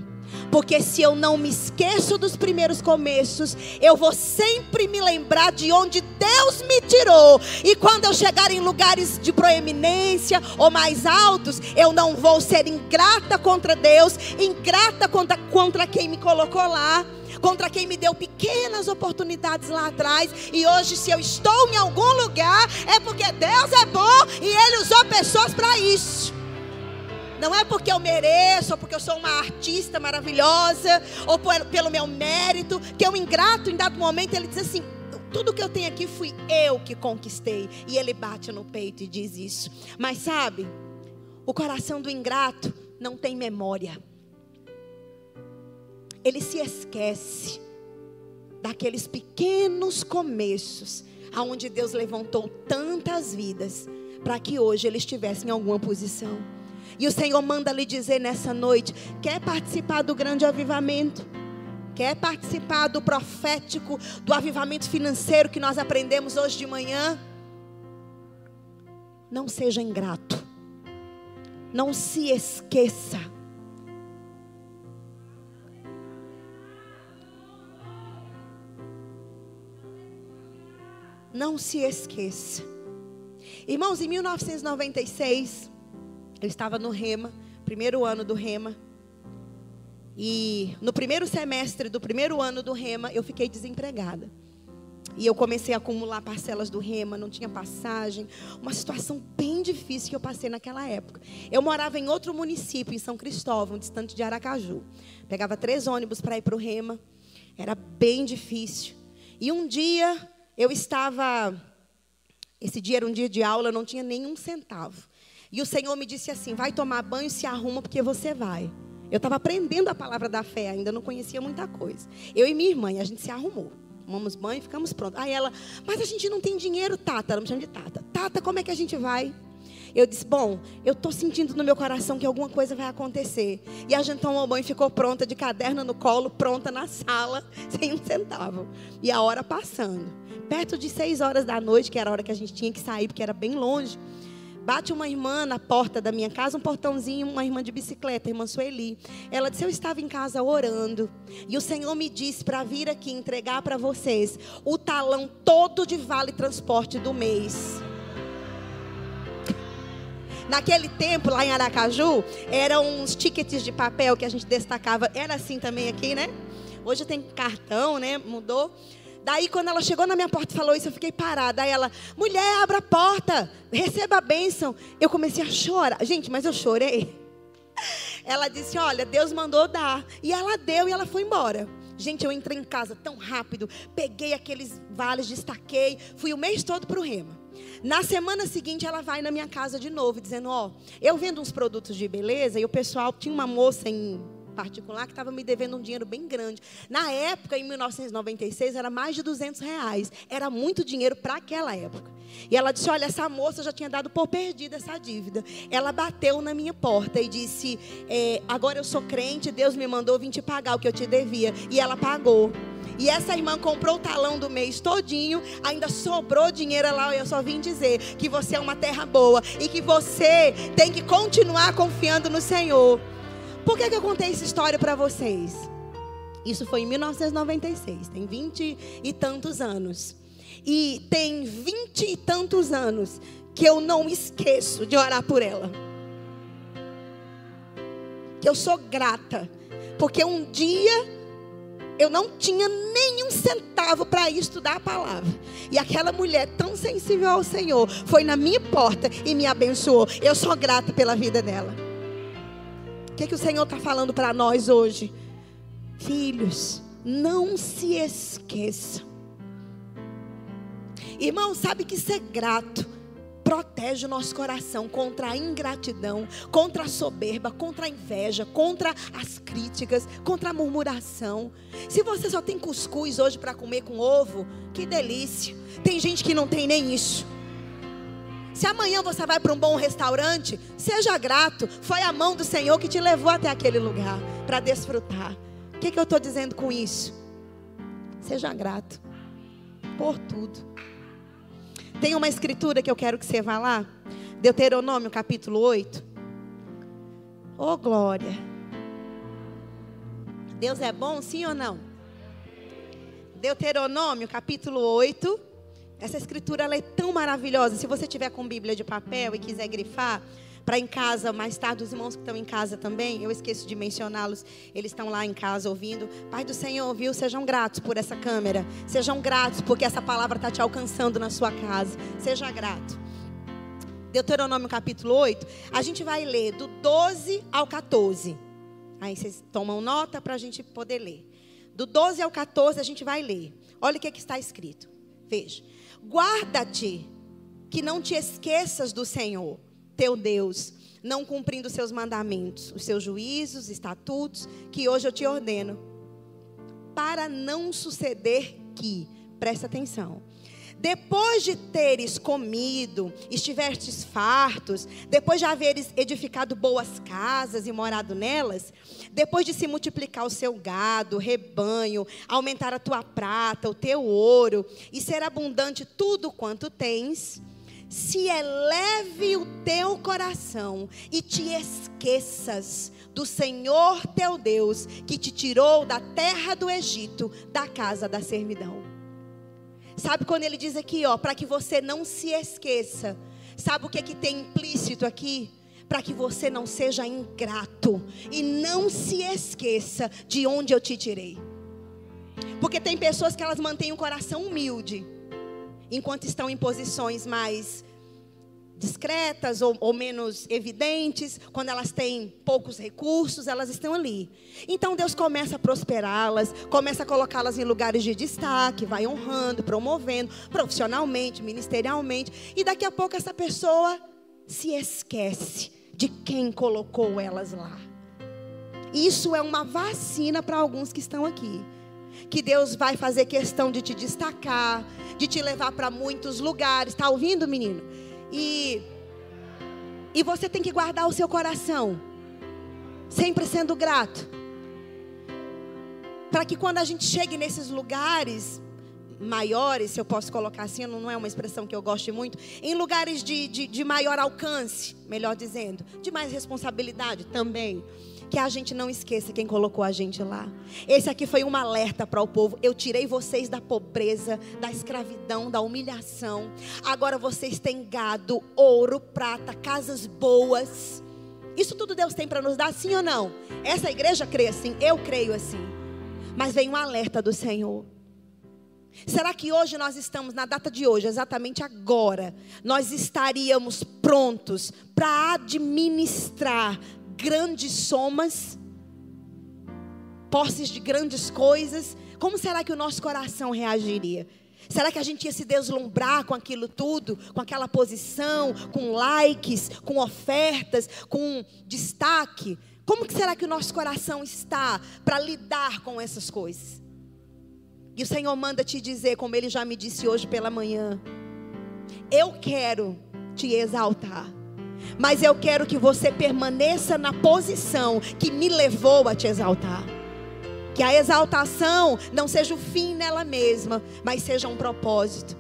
Porque se eu não me esqueço dos primeiros começos, eu vou sempre me lembrar de onde Deus me tirou. E quando eu chegar em lugares de proeminência ou mais altos, eu não vou ser ingrata contra Deus, ingrata contra, contra quem me colocou lá contra quem me deu pequenas oportunidades lá atrás. E hoje, se eu estou em algum lugar, é porque Deus é bom e Ele usou pessoas para isso. Não é porque eu mereço, ou porque eu sou uma artista maravilhosa, ou por, pelo meu mérito, que é um ingrato em dado momento ele diz assim: tudo que eu tenho aqui fui eu que conquistei. E ele bate no peito e diz isso. Mas sabe, o coração do ingrato não tem memória ele se esquece daqueles pequenos começos aonde Deus levantou tantas vidas para que hoje ele estivesse em alguma posição. E o Senhor manda lhe dizer nessa noite: quer participar do grande avivamento? Quer participar do profético, do avivamento financeiro que nós aprendemos hoje de manhã? Não seja ingrato. Não se esqueça. Não se esqueça. Irmãos, em 1996, eu estava no Rema, primeiro ano do Rema. E no primeiro semestre do primeiro ano do Rema, eu fiquei desempregada. E eu comecei a acumular parcelas do Rema, não tinha passagem. Uma situação bem difícil que eu passei naquela época. Eu morava em outro município, em São Cristóvão, distante de Aracaju. Pegava três ônibus para ir para o Rema. Era bem difícil. E um dia eu estava. Esse dia era um dia de aula, eu não tinha nenhum centavo. E o Senhor me disse assim: vai tomar banho se arruma, porque você vai. Eu estava aprendendo a palavra da fé, ainda não conhecia muita coisa. Eu e minha irmã, a gente se arrumou tomamos banho e ficamos prontos. Aí ela, mas a gente não tem dinheiro, Tata. Ela me chama de Tata. Tata, como é que a gente vai? Eu disse, bom, eu estou sentindo no meu coração que alguma coisa vai acontecer. E a gente tomou banho e ficou pronta, de caderno no colo, pronta na sala, sem um centavo. E a hora passando. Perto de seis horas da noite, que era a hora que a gente tinha que sair, porque era bem longe. Bate uma irmã na porta da minha casa, um portãozinho, uma irmã de bicicleta, irmã Sueli. Ela disse: Eu estava em casa orando. E o Senhor me disse para vir aqui entregar para vocês o talão todo de vale transporte do mês. Naquele tempo, lá em Aracaju, eram uns tickets de papel que a gente destacava. Era assim também aqui, né? Hoje tem cartão, né? Mudou. Daí, quando ela chegou na minha porta e falou isso, eu fiquei parada. Aí ela, mulher, abra a porta, receba a bênção. Eu comecei a chorar. Gente, mas eu chorei. Ela disse: Olha, Deus mandou dar. E ela deu e ela foi embora. Gente, eu entrei em casa tão rápido, peguei aqueles vales, destaquei, fui o mês todo para o Rema. Na semana seguinte, ela vai na minha casa de novo, dizendo: Ó, eu vendo uns produtos de beleza e o pessoal tinha uma moça em particular que estava me devendo um dinheiro bem grande. Na época, em 1996, era mais de 200 reais. Era muito dinheiro para aquela época. E ela disse: Olha, essa moça já tinha dado por perdida essa dívida. Ela bateu na minha porta e disse: é, Agora eu sou crente, Deus me mandou vir te pagar o que eu te devia. E ela pagou. E essa irmã comprou o talão do mês todinho, ainda sobrou dinheiro lá. Eu só vim dizer que você é uma terra boa e que você tem que continuar confiando no Senhor. Por que, que eu contei essa história para vocês? Isso foi em 1996, tem vinte e tantos anos. E tem vinte e tantos anos que eu não esqueço de orar por ela. Que eu sou grata. Porque um dia eu não tinha nenhum centavo para estudar a palavra. E aquela mulher tão sensível ao Senhor foi na minha porta e me abençoou. Eu sou grata pela vida dela. O que, é que o Senhor está falando para nós hoje? Filhos, não se esqueçam. Irmão, sabe que ser grato protege o nosso coração contra a ingratidão, contra a soberba, contra a inveja, contra as críticas, contra a murmuração. Se você só tem cuscuz hoje para comer com ovo, que delícia. Tem gente que não tem nem isso. Se amanhã você vai para um bom restaurante, seja grato. Foi a mão do Senhor que te levou até aquele lugar para desfrutar. O que, que eu estou dizendo com isso? Seja grato por tudo. Tem uma escritura que eu quero que você vá lá. Deuteronômio capítulo 8. Oh glória. Deus é bom, sim ou não? Deuteronômio capítulo 8 essa escritura ela é tão maravilhosa. Se você tiver com Bíblia de papel e quiser grifar, para em casa, mais tarde, os irmãos que estão em casa também, eu esqueço de mencioná-los, eles estão lá em casa ouvindo. Pai do Senhor, viu? Sejam gratos por essa câmera. Sejam gratos porque essa palavra está te alcançando na sua casa. Seja grato. Deuteronômio capítulo 8, a gente vai ler do 12 ao 14. Aí vocês tomam nota para a gente poder ler. Do 12 ao 14 a gente vai ler. Olha o que, é que está escrito. Veja. Guarda-te, que não te esqueças do Senhor, teu Deus, não cumprindo os seus mandamentos, os seus juízos, estatutos, que hoje eu te ordeno, para não suceder que, presta atenção, depois de teres comido, estiveres fartos, depois de haveres edificado boas casas e morado nelas, depois de se multiplicar o seu gado, rebanho, aumentar a tua prata, o teu ouro, e ser abundante tudo quanto tens, se eleve o teu coração e te esqueças do Senhor teu Deus, que te tirou da terra do Egito, da casa da servidão. Sabe quando ele diz aqui, ó, para que você não se esqueça. Sabe o que é que tem implícito aqui? Para que você não seja ingrato e não se esqueça de onde eu te tirei. Porque tem pessoas que elas mantêm um coração humilde, enquanto estão em posições mais discretas ou, ou, menos evidentes, quando elas têm poucos recursos, elas estão ali. Então Deus começa a prosperá-las, começa a colocá-las em lugares de destaque, vai honrando, promovendo, profissionalmente, ministerialmente, e daqui a pouco essa pessoa se esquece de quem colocou elas lá. Isso é uma vacina para alguns que estão aqui. Que Deus vai fazer questão de te destacar, de te levar para muitos lugares. Está ouvindo, menino? E, e você tem que guardar o seu coração, sempre sendo grato. Para que quando a gente chegue nesses lugares maiores, se eu posso colocar assim, não é uma expressão que eu goste muito, em lugares de, de, de maior alcance, melhor dizendo, de mais responsabilidade também que a gente não esqueça quem colocou a gente lá. Esse aqui foi um alerta para o povo. Eu tirei vocês da pobreza, da escravidão, da humilhação. Agora vocês têm gado, ouro, prata, casas boas. Isso tudo Deus tem para nos dar, sim ou não? Essa igreja crê assim, eu creio assim. Mas vem um alerta do Senhor. Será que hoje nós estamos, na data de hoje, exatamente agora, nós estaríamos prontos para administrar grandes somas, posses de grandes coisas, como será que o nosso coração reagiria? Será que a gente ia se deslumbrar com aquilo tudo, com aquela posição, com likes, com ofertas, com destaque? Como que será que o nosso coração está para lidar com essas coisas? E o Senhor manda te dizer, como ele já me disse hoje pela manhã: Eu quero te exaltar. Mas eu quero que você permaneça na posição que me levou a te exaltar. Que a exaltação não seja o fim nela mesma, mas seja um propósito.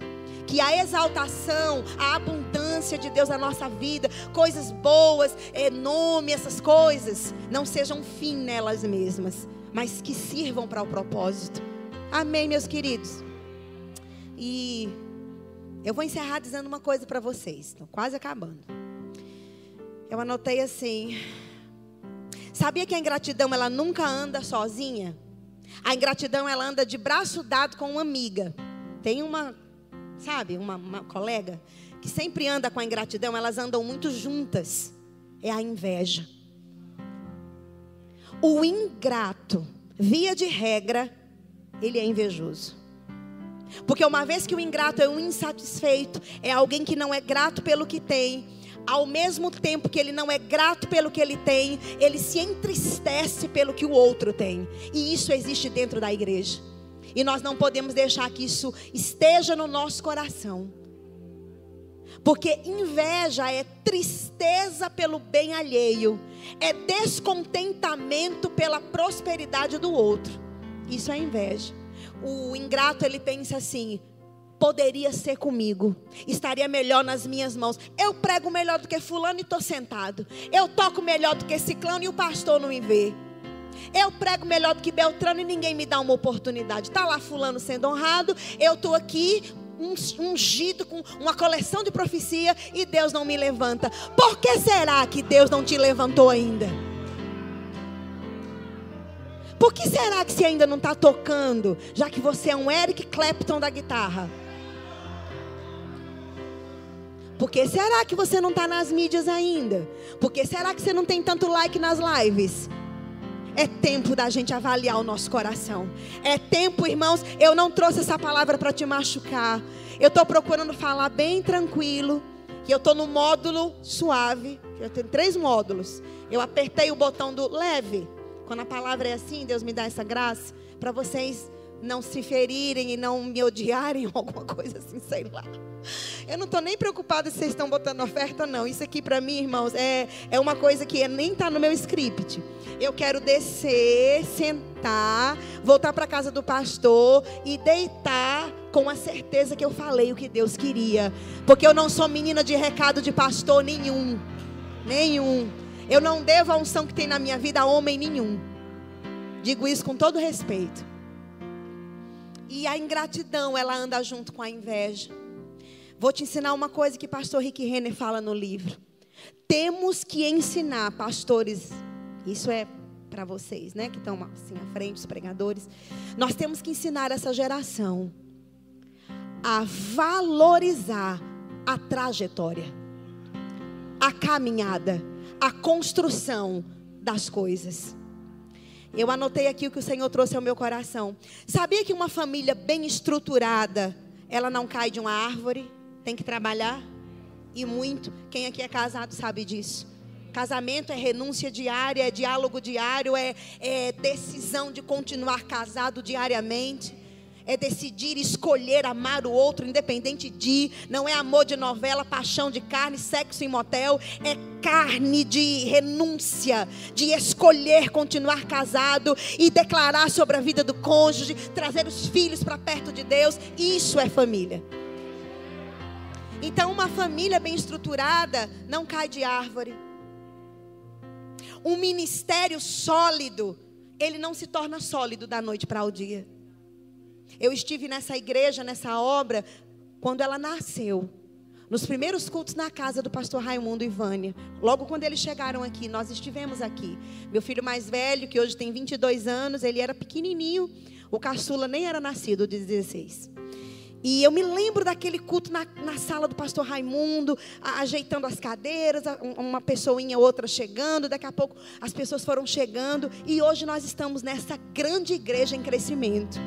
Que a exaltação, a abundância de Deus na nossa vida, coisas boas, é, nome, essas coisas, não sejam fim nelas mesmas, mas que sirvam para o propósito. Amém, meus queridos? E eu vou encerrar dizendo uma coisa para vocês, estou quase acabando. Eu anotei assim. Sabia que a ingratidão ela nunca anda sozinha? A ingratidão ela anda de braço dado com uma amiga. Tem uma, sabe, uma, uma colega que sempre anda com a ingratidão, elas andam muito juntas. É a inveja. O ingrato, via de regra, ele é invejoso. Porque uma vez que o ingrato é um insatisfeito, é alguém que não é grato pelo que tem, ao mesmo tempo que ele não é grato pelo que ele tem, ele se entristece pelo que o outro tem. E isso existe dentro da igreja. E nós não podemos deixar que isso esteja no nosso coração. Porque inveja é tristeza pelo bem alheio, é descontentamento pela prosperidade do outro. Isso é inveja. O ingrato ele pensa assim: poderia ser comigo, estaria melhor nas minhas mãos. Eu prego melhor do que Fulano e estou sentado. Eu toco melhor do que Ciclano e o pastor não me vê. Eu prego melhor do que Beltrano e ninguém me dá uma oportunidade. Está lá Fulano sendo honrado, eu estou aqui ungido com uma coleção de profecia e Deus não me levanta. Por que será que Deus não te levantou ainda? Por que será que você ainda não está tocando, já que você é um Eric Clapton da guitarra? Por que será que você não está nas mídias ainda? Por que será que você não tem tanto like nas lives? É tempo da gente avaliar o nosso coração. É tempo, irmãos. Eu não trouxe essa palavra para te machucar. Eu estou procurando falar bem tranquilo. Que eu estou no módulo suave. Eu tenho três módulos. Eu apertei o botão do leve. Quando a palavra é assim, Deus me dá essa graça para vocês não se ferirem e não me odiarem, alguma coisa assim, sei lá. Eu não estou nem preocupada se vocês estão botando oferta, não. Isso aqui para mim, irmãos, é, é uma coisa que nem está no meu script. Eu quero descer, sentar, voltar para casa do pastor e deitar com a certeza que eu falei o que Deus queria. Porque eu não sou menina de recado de pastor nenhum. Nenhum. Eu não devo a unção que tem na minha vida a homem nenhum. Digo isso com todo respeito. E a ingratidão, ela anda junto com a inveja. Vou te ensinar uma coisa que pastor Rick Renner fala no livro. Temos que ensinar, pastores, isso é para vocês, né, que estão assim à frente, os pregadores. Nós temos que ensinar essa geração a valorizar a trajetória, a caminhada, a construção das coisas. Eu anotei aqui o que o Senhor trouxe ao meu coração. Sabia que uma família bem estruturada, ela não cai de uma árvore? Tem que trabalhar e muito. Quem aqui é casado sabe disso. Casamento é renúncia diária, é diálogo diário, é, é decisão de continuar casado diariamente é decidir escolher amar o outro, independente de, não é amor de novela, paixão de carne, sexo em motel, é carne de renúncia, de escolher continuar casado e declarar sobre a vida do cônjuge, trazer os filhos para perto de Deus. Isso é família. Então, uma família bem estruturada não cai de árvore. Um ministério sólido, ele não se torna sólido da noite para o dia. Eu estive nessa igreja, nessa obra, quando ela nasceu. Nos primeiros cultos na casa do pastor Raimundo e Vânia. Logo quando eles chegaram aqui, nós estivemos aqui. Meu filho mais velho, que hoje tem 22 anos, ele era pequenininho. O caçula nem era nascido de 16. E eu me lembro daquele culto na, na sala do pastor Raimundo, a, ajeitando as cadeiras, a, uma pessoinha, outra chegando. Daqui a pouco as pessoas foram chegando. E hoje nós estamos nessa grande igreja em crescimento.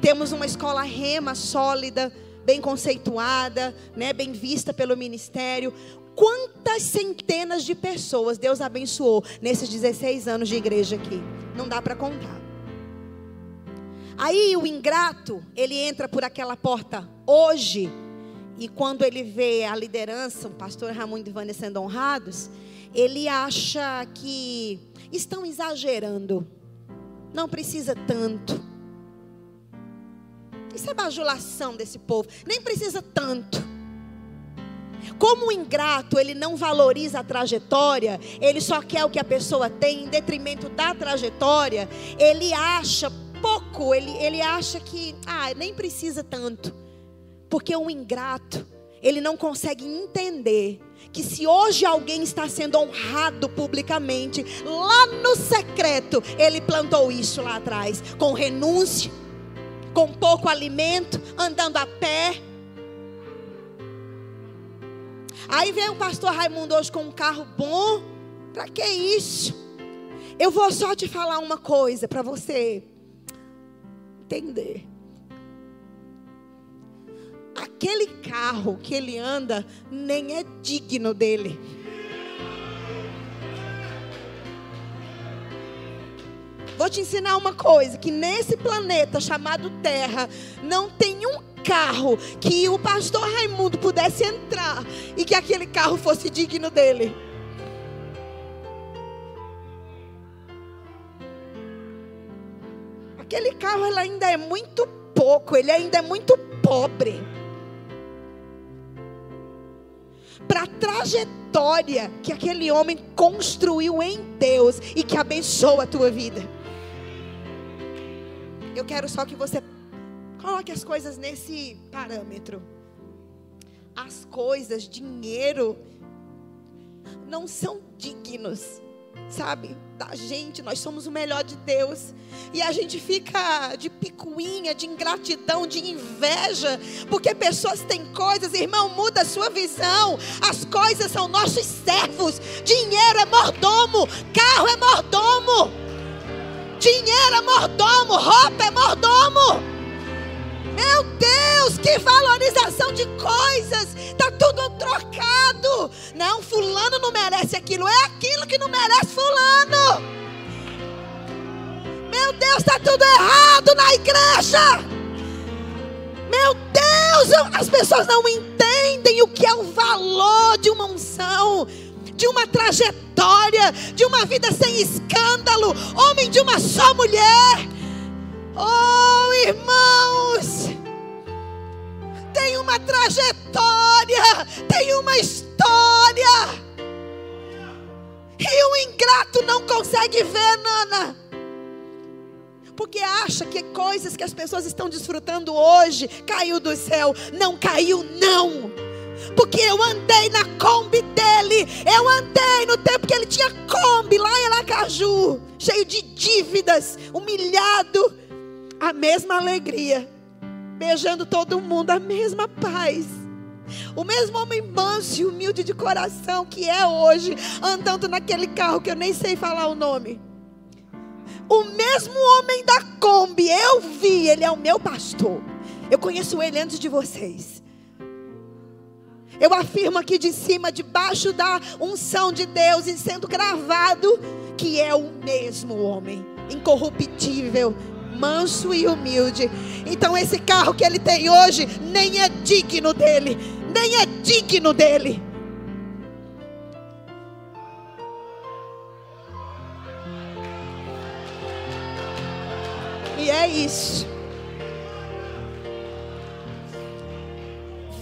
Temos uma escola rema sólida, bem conceituada, né, bem vista pelo ministério. Quantas centenas de pessoas Deus abençoou nesses 16 anos de igreja aqui? Não dá para contar. Aí o ingrato, ele entra por aquela porta hoje, e quando ele vê a liderança, o pastor Ramon e Vânia sendo honrados, ele acha que estão exagerando. Não precisa tanto. Isso é bajulação desse povo. Nem precisa tanto. Como o ingrato, ele não valoriza a trajetória, ele só quer o que a pessoa tem em detrimento da trajetória, ele acha pouco, ele, ele acha que, ah, nem precisa tanto. Porque o ingrato, ele não consegue entender que se hoje alguém está sendo honrado publicamente, lá no secreto, ele plantou isso lá atrás, com renúncia com pouco alimento, andando a pé. Aí vem o pastor Raimundo hoje com um carro bom. Para que isso? Eu vou só te falar uma coisa para você entender. Aquele carro que ele anda nem é digno dele. Vou te ensinar uma coisa: que nesse planeta chamado Terra não tem um carro que o pastor Raimundo pudesse entrar e que aquele carro fosse digno dele. Aquele carro ele ainda é muito pouco, ele ainda é muito pobre. Para a trajetória que aquele homem construiu em Deus e que abençoa a tua vida. Eu quero só que você coloque as coisas nesse parâmetro. As coisas, dinheiro, não são dignos, sabe, da gente. Nós somos o melhor de Deus. E a gente fica de picuinha, de ingratidão, de inveja, porque pessoas têm coisas, irmão, muda a sua visão. As coisas são nossos servos. Dinheiro é mordomo, carro é mordomo. Dinheiro é mordomo, roupa é mordomo. Meu Deus, que valorização de coisas. Está tudo trocado. Não, fulano não merece aquilo. É aquilo que não merece fulano. Meu Deus, está tudo errado na igreja. Meu Deus, as pessoas não entendem o que é o valor de uma unção de uma trajetória, de uma vida sem escândalo, homem de uma só mulher. Oh, irmãos, tem uma trajetória, tem uma história. E o ingrato não consegue ver, Nana. porque acha que coisas que as pessoas estão desfrutando hoje caiu do céu. Não caiu, não. Porque eu andei na Kombi dele. Eu andei no tempo que ele tinha Kombi lá em Aracaju, cheio de dívidas, humilhado, a mesma alegria, beijando todo mundo, a mesma paz. O mesmo homem manso e humilde de coração que é hoje, andando naquele carro que eu nem sei falar o nome. O mesmo homem da Kombi, eu vi, ele é o meu pastor. Eu conheço ele antes de vocês. Eu afirmo aqui de cima, debaixo da unção de Deus e sendo gravado, que é o mesmo homem, incorruptível, manso e humilde. Então esse carro que ele tem hoje nem é digno dele, nem é digno dele. E é isso.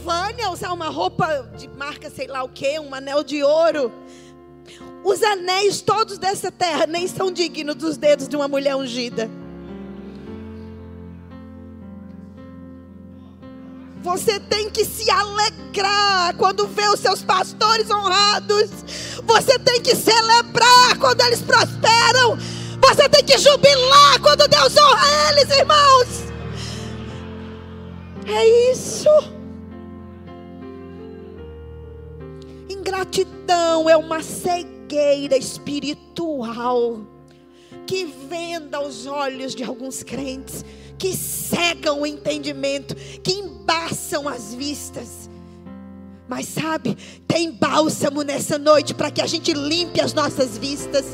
Vânia usar uma roupa de marca sei lá o que, um anel de ouro. Os anéis todos dessa terra nem são dignos dos dedos de uma mulher ungida. Você tem que se alegrar quando vê os seus pastores honrados. Você tem que celebrar quando eles prosperam. Você tem que jubilar quando Deus honra eles, irmãos. É isso. Ingratidão é uma cegueira espiritual que venda os olhos de alguns crentes que cegam o entendimento, que embaçam as vistas. Mas sabe, tem bálsamo nessa noite para que a gente limpe as nossas vistas,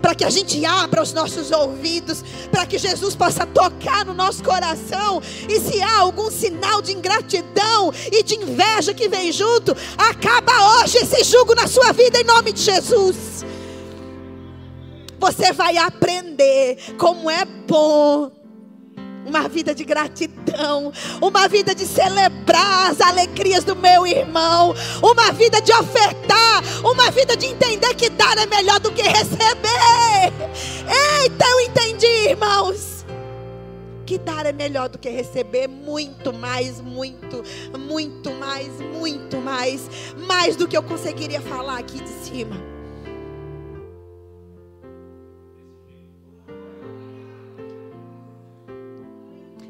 para que a gente abra os nossos ouvidos, para que Jesus possa tocar no nosso coração. E se há algum sinal de ingratidão e de inveja que vem junto, acaba hoje esse jugo na sua vida em nome de Jesus. Você vai aprender como é bom uma vida de gratidão, uma vida de celebrar as alegrias do meu irmão, uma vida de ofertar, uma vida de entender que dar é melhor do que receber. Eita, eu entendi, irmãos. Que dar é melhor do que receber muito mais, muito, muito mais, muito mais, mais do que eu conseguiria falar aqui de cima.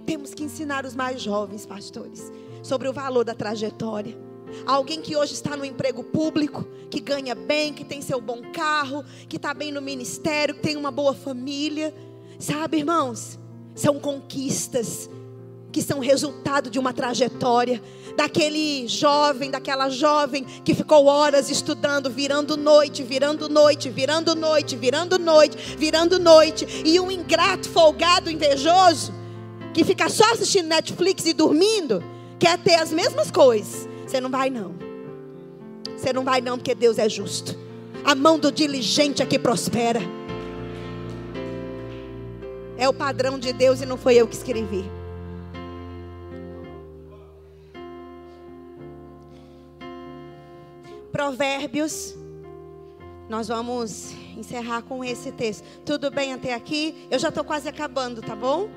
Temos que ensinar os mais jovens pastores sobre o valor da trajetória. Alguém que hoje está no emprego público, que ganha bem, que tem seu bom carro, que está bem no ministério, que tem uma boa família. Sabe, irmãos? São conquistas que são resultado de uma trajetória. Daquele jovem, daquela jovem que ficou horas estudando, virando noite, virando noite, virando noite, virando noite, virando noite, e um ingrato, folgado, invejoso que fica só assistindo Netflix e dormindo, quer ter as mesmas coisas. Você não vai não. Você não vai não, porque Deus é justo. A mão do diligente é que prospera. É o padrão de Deus e não foi eu que escrevi. Provérbios. Nós vamos encerrar com esse texto. Tudo bem até aqui? Eu já estou quase acabando, tá bom?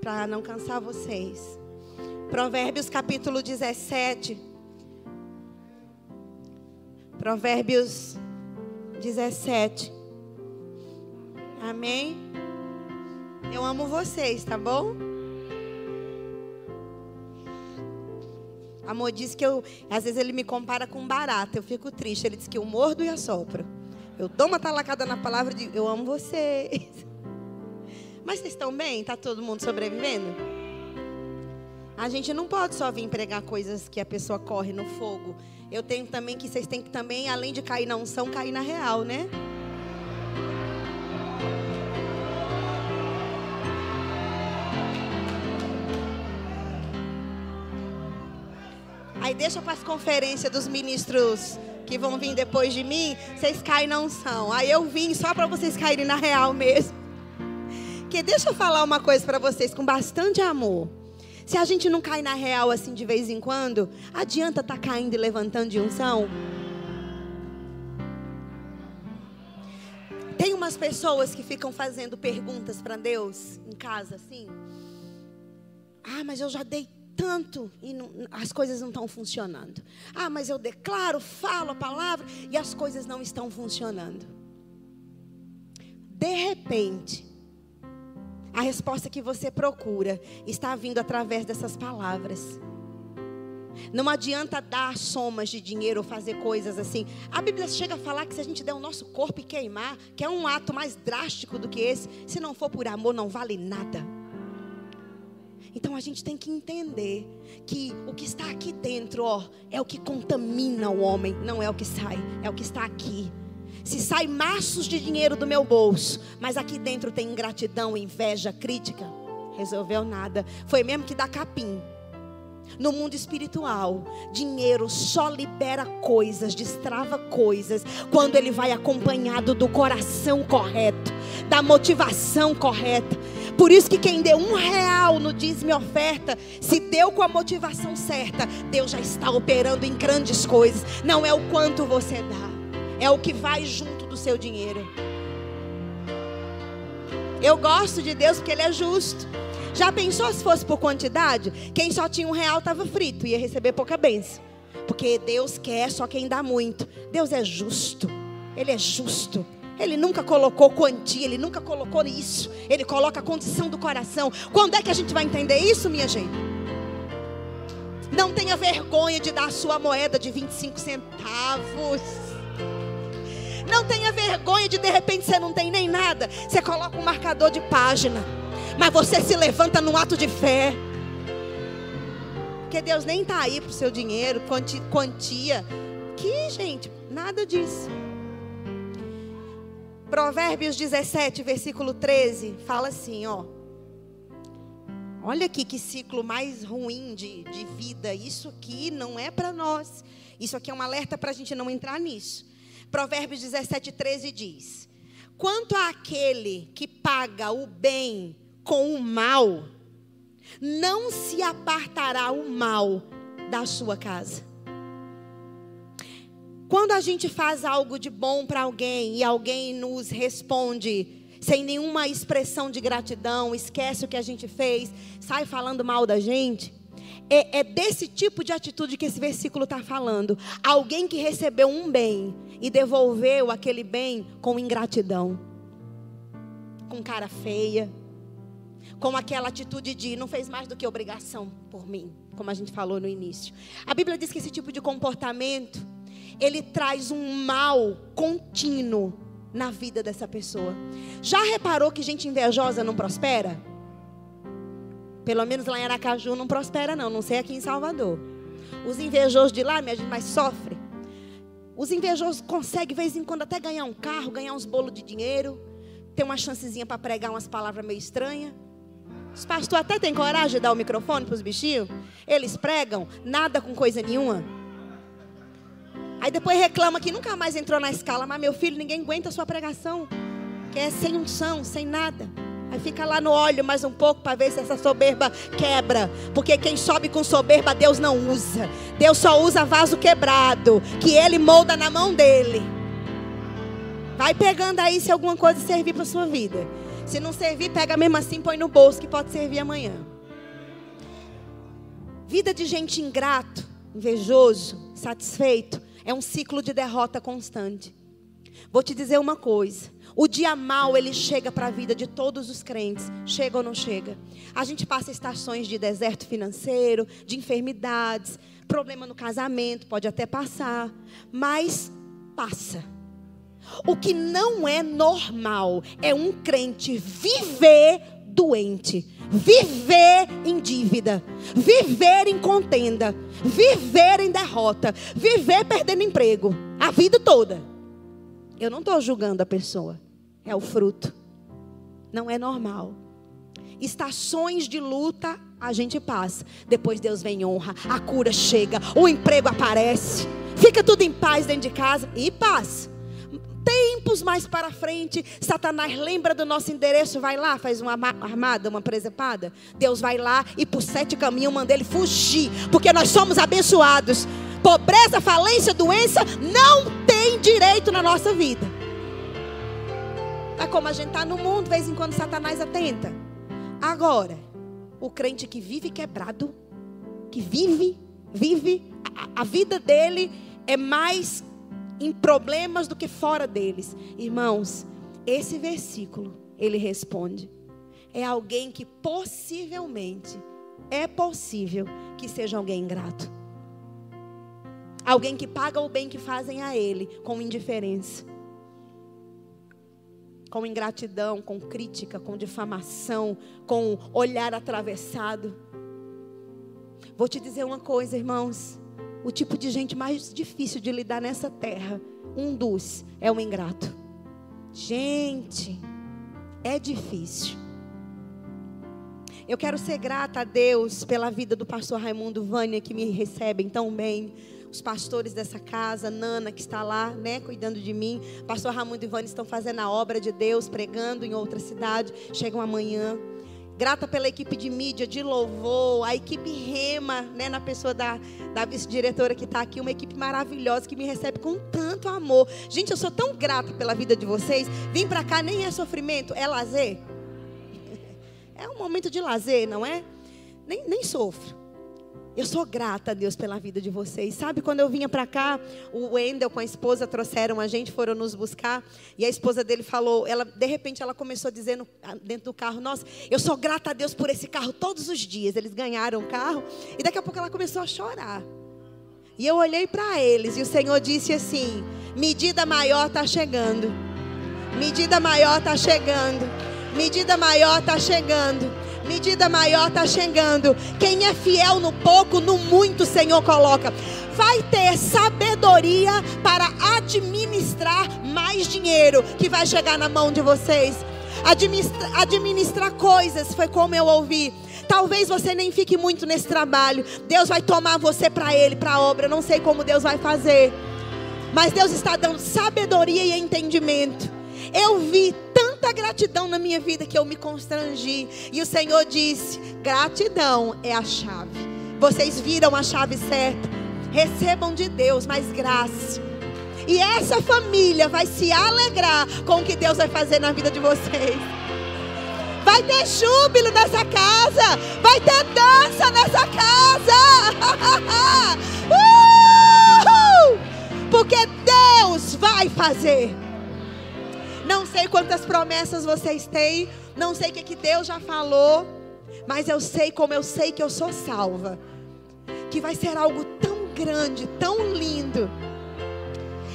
Para não cansar vocês. Provérbios capítulo 17. Provérbios 17. Amém? Eu amo vocês, tá bom? Amor diz que eu, às vezes ele me compara com barata, eu fico triste. Ele diz que eu mordo e assopro. Eu dou uma talacada na palavra de eu amo vocês. Mas vocês estão bem? Está todo mundo sobrevivendo? A gente não pode só vir pregar coisas que a pessoa corre no fogo. Eu tenho também que vocês têm que também, além de cair na unção, cair na real, né? Aí deixa para as conferências dos ministros que vão vir depois de mim, vocês caem na unção. Aí eu vim só para vocês caírem na real mesmo. Porque deixa eu falar uma coisa para vocês com bastante amor. Se a gente não cai na real assim de vez em quando, adianta estar tá caindo e levantando de unção? Tem uma aquelas pessoas que ficam fazendo perguntas para Deus em casa assim? Ah, mas eu já dei tanto e não, as coisas não estão funcionando. Ah, mas eu declaro, falo a palavra e as coisas não estão funcionando. De repente, a resposta que você procura está vindo através dessas palavras. Não adianta dar somas de dinheiro ou fazer coisas assim. A Bíblia chega a falar que se a gente der o nosso corpo e queimar, que é um ato mais drástico do que esse, se não for por amor, não vale nada. Então a gente tem que entender que o que está aqui dentro, ó, é o que contamina o homem, não é o que sai, é o que está aqui. Se sai maços de dinheiro do meu bolso, mas aqui dentro tem ingratidão, inveja, crítica, resolveu nada. Foi mesmo que dá capim. No mundo espiritual, dinheiro só libera coisas, destrava coisas, quando ele vai acompanhado do coração correto, da motivação correta. Por isso que quem deu um real no dízimo oferta, se deu com a motivação certa, Deus já está operando em grandes coisas. Não é o quanto você dá, é o que vai junto do seu dinheiro. Eu gosto de Deus porque Ele é justo. Já pensou se fosse por quantidade? Quem só tinha um real estava frito, ia receber pouca bênção. Porque Deus quer só quem dá muito. Deus é justo. Ele é justo. Ele nunca colocou quantia, ele nunca colocou isso. Ele coloca a condição do coração. Quando é que a gente vai entender isso, minha gente? Não tenha vergonha de dar a sua moeda de 25 centavos. Não tenha vergonha de de repente você não tem nem nada. Você coloca um marcador de página mas você se levanta num ato de fé. Porque Deus nem está aí para o seu dinheiro, quantia. Que, gente, nada disso. Provérbios 17, versículo 13, fala assim, ó. Olha aqui que ciclo mais ruim de, de vida. Isso aqui não é para nós. Isso aqui é um alerta para a gente não entrar nisso. Provérbios 17, 13 diz: Quanto àquele que paga o bem com o mal, não se apartará o mal da sua casa. Quando a gente faz algo de bom para alguém e alguém nos responde sem nenhuma expressão de gratidão, esquece o que a gente fez, sai falando mal da gente, é, é desse tipo de atitude que esse versículo está falando. Alguém que recebeu um bem e devolveu aquele bem com ingratidão, com cara feia, com aquela atitude de não fez mais do que obrigação por mim, como a gente falou no início. A Bíblia diz que esse tipo de comportamento ele traz um mal contínuo na vida dessa pessoa. Já reparou que gente invejosa não prospera? Pelo menos lá em Aracaju não prospera não, não sei aqui em Salvador. Os invejosos de lá, minha gente, mais sofre. Os invejosos conseguem, de vez em quando, até ganhar um carro, ganhar uns bolos de dinheiro, ter uma chancezinha para pregar umas palavras meio estranhas. Os pastores até têm coragem de dar o microfone para os bichinhos. Eles pregam, nada com coisa nenhuma. Aí depois reclama que nunca mais entrou na escala. Mas meu filho, ninguém aguenta a sua pregação. Que é sem unção, sem nada. Aí fica lá no óleo mais um pouco para ver se essa soberba quebra. Porque quem sobe com soberba, Deus não usa. Deus só usa vaso quebrado. Que ele molda na mão dele. Vai pegando aí se alguma coisa servir para sua vida. Se não servir, pega mesmo assim, põe no bolso que pode servir amanhã. Vida de gente ingrato, invejoso, satisfeito, é um ciclo de derrota constante. Vou te dizer uma coisa. O dia mal ele chega para a vida de todos os crentes. Chega ou não chega? A gente passa estações de deserto financeiro, de enfermidades, problema no casamento, pode até passar, mas passa. O que não é normal é um crente viver doente, viver em dívida, viver em contenda, viver em derrota, viver perdendo emprego, a vida toda. Eu não estou julgando a pessoa, é o fruto. Não é normal. Estações de luta a gente passa. Depois Deus vem honra, a cura chega, o emprego aparece, fica tudo em paz dentro de casa e paz tempos mais para frente, Satanás lembra do nosso endereço, vai lá, faz uma armada, uma presepada. Deus vai lá e por sete caminhos manda ele fugir, porque nós somos abençoados. Pobreza, falência, doença não tem direito na nossa vida. Tá como a gente tá no mundo, de vez em quando Satanás atenta. Agora, o crente que vive quebrado, que vive, vive, a, a vida dele é mais em problemas do que fora deles. Irmãos, esse versículo, ele responde. É alguém que possivelmente, é possível que seja alguém ingrato. Alguém que paga o bem que fazem a ele com indiferença. Com ingratidão, com crítica, com difamação, com olhar atravessado. Vou te dizer uma coisa, irmãos. O tipo de gente mais difícil de lidar nessa terra, um dos, é o ingrato. Gente, é difícil. Eu quero ser grata a Deus pela vida do pastor Raimundo Vânia, que me recebem tão bem. Os pastores dessa casa, Nana, que está lá, né, cuidando de mim. Pastor Raimundo e Vânia estão fazendo a obra de Deus, pregando em outra cidade. Chegam amanhã. Grata pela equipe de mídia, de louvor, a equipe Rema, né, na pessoa da, da vice-diretora que está aqui, uma equipe maravilhosa que me recebe com tanto amor. Gente, eu sou tão grata pela vida de vocês. Vim para cá nem é sofrimento, é lazer. É um momento de lazer, não é? Nem, nem sofro. Eu sou grata a Deus pela vida de vocês. Sabe, quando eu vinha para cá, o Wendel com a esposa trouxeram a gente, foram nos buscar, e a esposa dele falou, ela de repente ela começou dizendo dentro do carro: "Nossa, eu sou grata a Deus por esse carro todos os dias". Eles ganharam o carro, e daqui a pouco ela começou a chorar. E eu olhei para eles e o Senhor disse assim: "Medida maior está chegando. Medida maior está chegando. Medida maior está chegando." Medida maior está chegando. Quem é fiel no pouco, no muito, Senhor coloca. Vai ter sabedoria para administrar mais dinheiro que vai chegar na mão de vocês. Administra, administrar coisas, foi como eu ouvi. Talvez você nem fique muito nesse trabalho. Deus vai tomar você para Ele, para a obra. Não sei como Deus vai fazer. Mas Deus está dando sabedoria e entendimento. Eu vi tanta gratidão na minha vida que eu me constrangi. E o Senhor disse: gratidão é a chave. Vocês viram a chave certa. Recebam de Deus mais graça. E essa família vai se alegrar com o que Deus vai fazer na vida de vocês. Vai ter júbilo nessa casa. Vai ter dança nessa casa. uh! Porque Deus vai fazer. Sei quantas promessas vocês têm. Não sei o que, que Deus já falou. Mas eu sei como eu sei que eu sou salva. Que vai ser algo tão grande, tão lindo.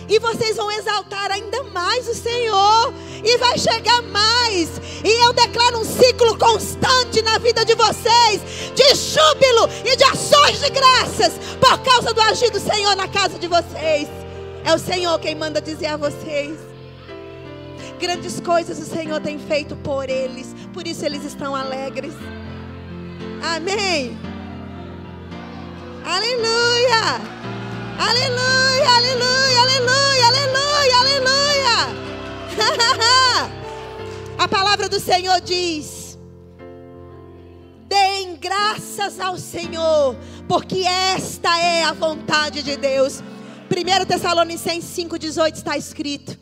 E vocês vão exaltar ainda mais o Senhor. E vai chegar mais. E eu declaro um ciclo constante na vida de vocês. De júbilo e de ações de graças. Por causa do agir do Senhor na casa de vocês. É o Senhor quem manda dizer a vocês. Grandes coisas o Senhor tem feito por eles, por isso eles estão alegres. Amém. Aleluia. Aleluia, aleluia, aleluia, aleluia, aleluia. A palavra do Senhor diz: Deem graças ao Senhor, porque esta é a vontade de Deus. 1 Tessalonicenses 5,18 está escrito: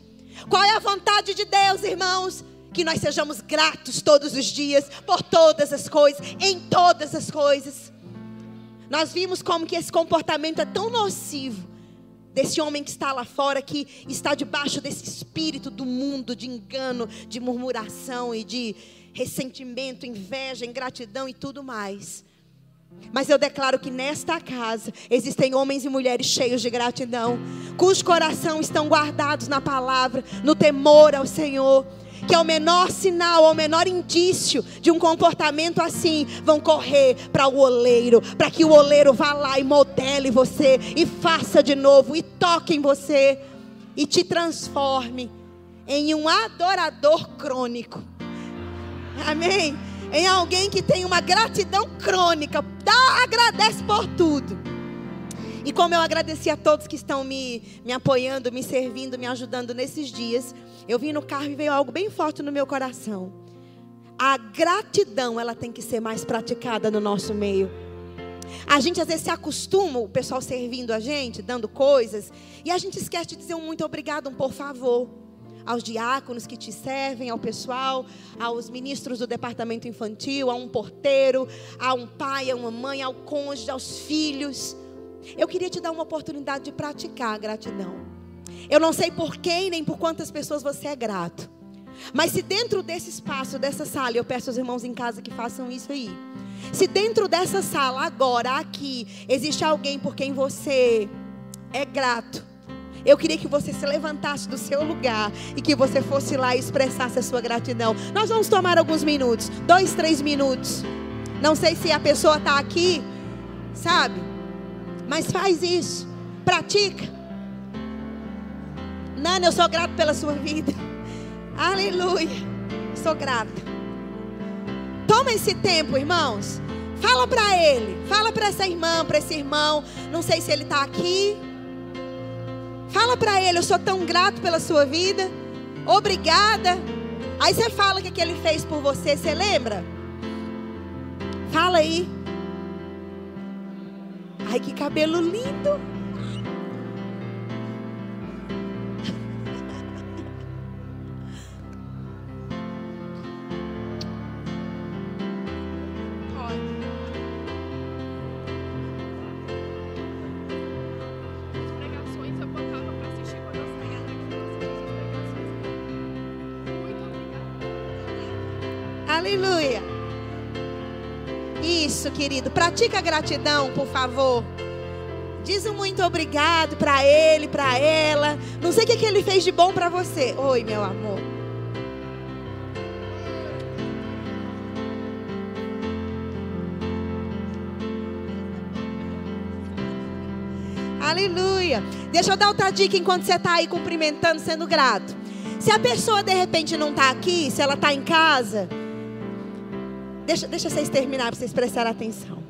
qual é a vontade de Deus, irmãos? Que nós sejamos gratos todos os dias, por todas as coisas, em todas as coisas. Nós vimos como que esse comportamento é tão nocivo desse homem que está lá fora, que está debaixo desse espírito do mundo de engano, de murmuração e de ressentimento, inveja, ingratidão e tudo mais. Mas eu declaro que nesta casa existem homens e mulheres cheios de gratidão, cujos corações estão guardados na palavra, no temor ao Senhor. Que é o menor sinal, o menor indício de um comportamento assim, vão correr para o oleiro, para que o oleiro vá lá e modele você, e faça de novo, e toque em você, e te transforme em um adorador crônico. Amém? Em alguém que tem uma gratidão crônica, dá, agradece por tudo. E como eu agradeci a todos que estão me, me apoiando, me servindo, me ajudando nesses dias, eu vim no carro e veio algo bem forte no meu coração. A gratidão, ela tem que ser mais praticada no nosso meio. A gente às vezes se acostuma, o pessoal servindo a gente, dando coisas, e a gente esquece de dizer um muito obrigado, um por favor. Aos diáconos que te servem, ao pessoal, aos ministros do departamento infantil, a um porteiro, a um pai, a uma mãe, ao cônjuge, aos filhos. Eu queria te dar uma oportunidade de praticar a gratidão. Eu não sei por quem nem por quantas pessoas você é grato. Mas se dentro desse espaço, dessa sala, eu peço aos irmãos em casa que façam isso aí. Se dentro dessa sala, agora, aqui, existe alguém por quem você é grato, eu queria que você se levantasse do seu lugar e que você fosse lá e expressasse a sua gratidão. Nós vamos tomar alguns minutos, dois, três minutos. Não sei se a pessoa está aqui, sabe? Mas faz isso, pratica. Nana, eu sou grato pela sua vida. Aleluia. Sou grata. Toma esse tempo, irmãos. Fala para ele, fala para essa irmã, para esse irmão. Não sei se ele está aqui. Fala para ele, eu sou tão grato pela sua vida. Obrigada. Aí você fala o que, que ele fez por você, você lembra? Fala aí. Ai, que cabelo lindo. Querido. Pratica a gratidão, por favor. Diz um muito obrigado para ele, para ela. Não sei o que, que ele fez de bom para você. Oi, meu amor. Aleluia. Deixa eu dar outra dica enquanto você está aí cumprimentando, sendo grato. Se a pessoa de repente não está aqui, se ela está em casa, deixa, deixa vocês terminar para vocês prestarem atenção.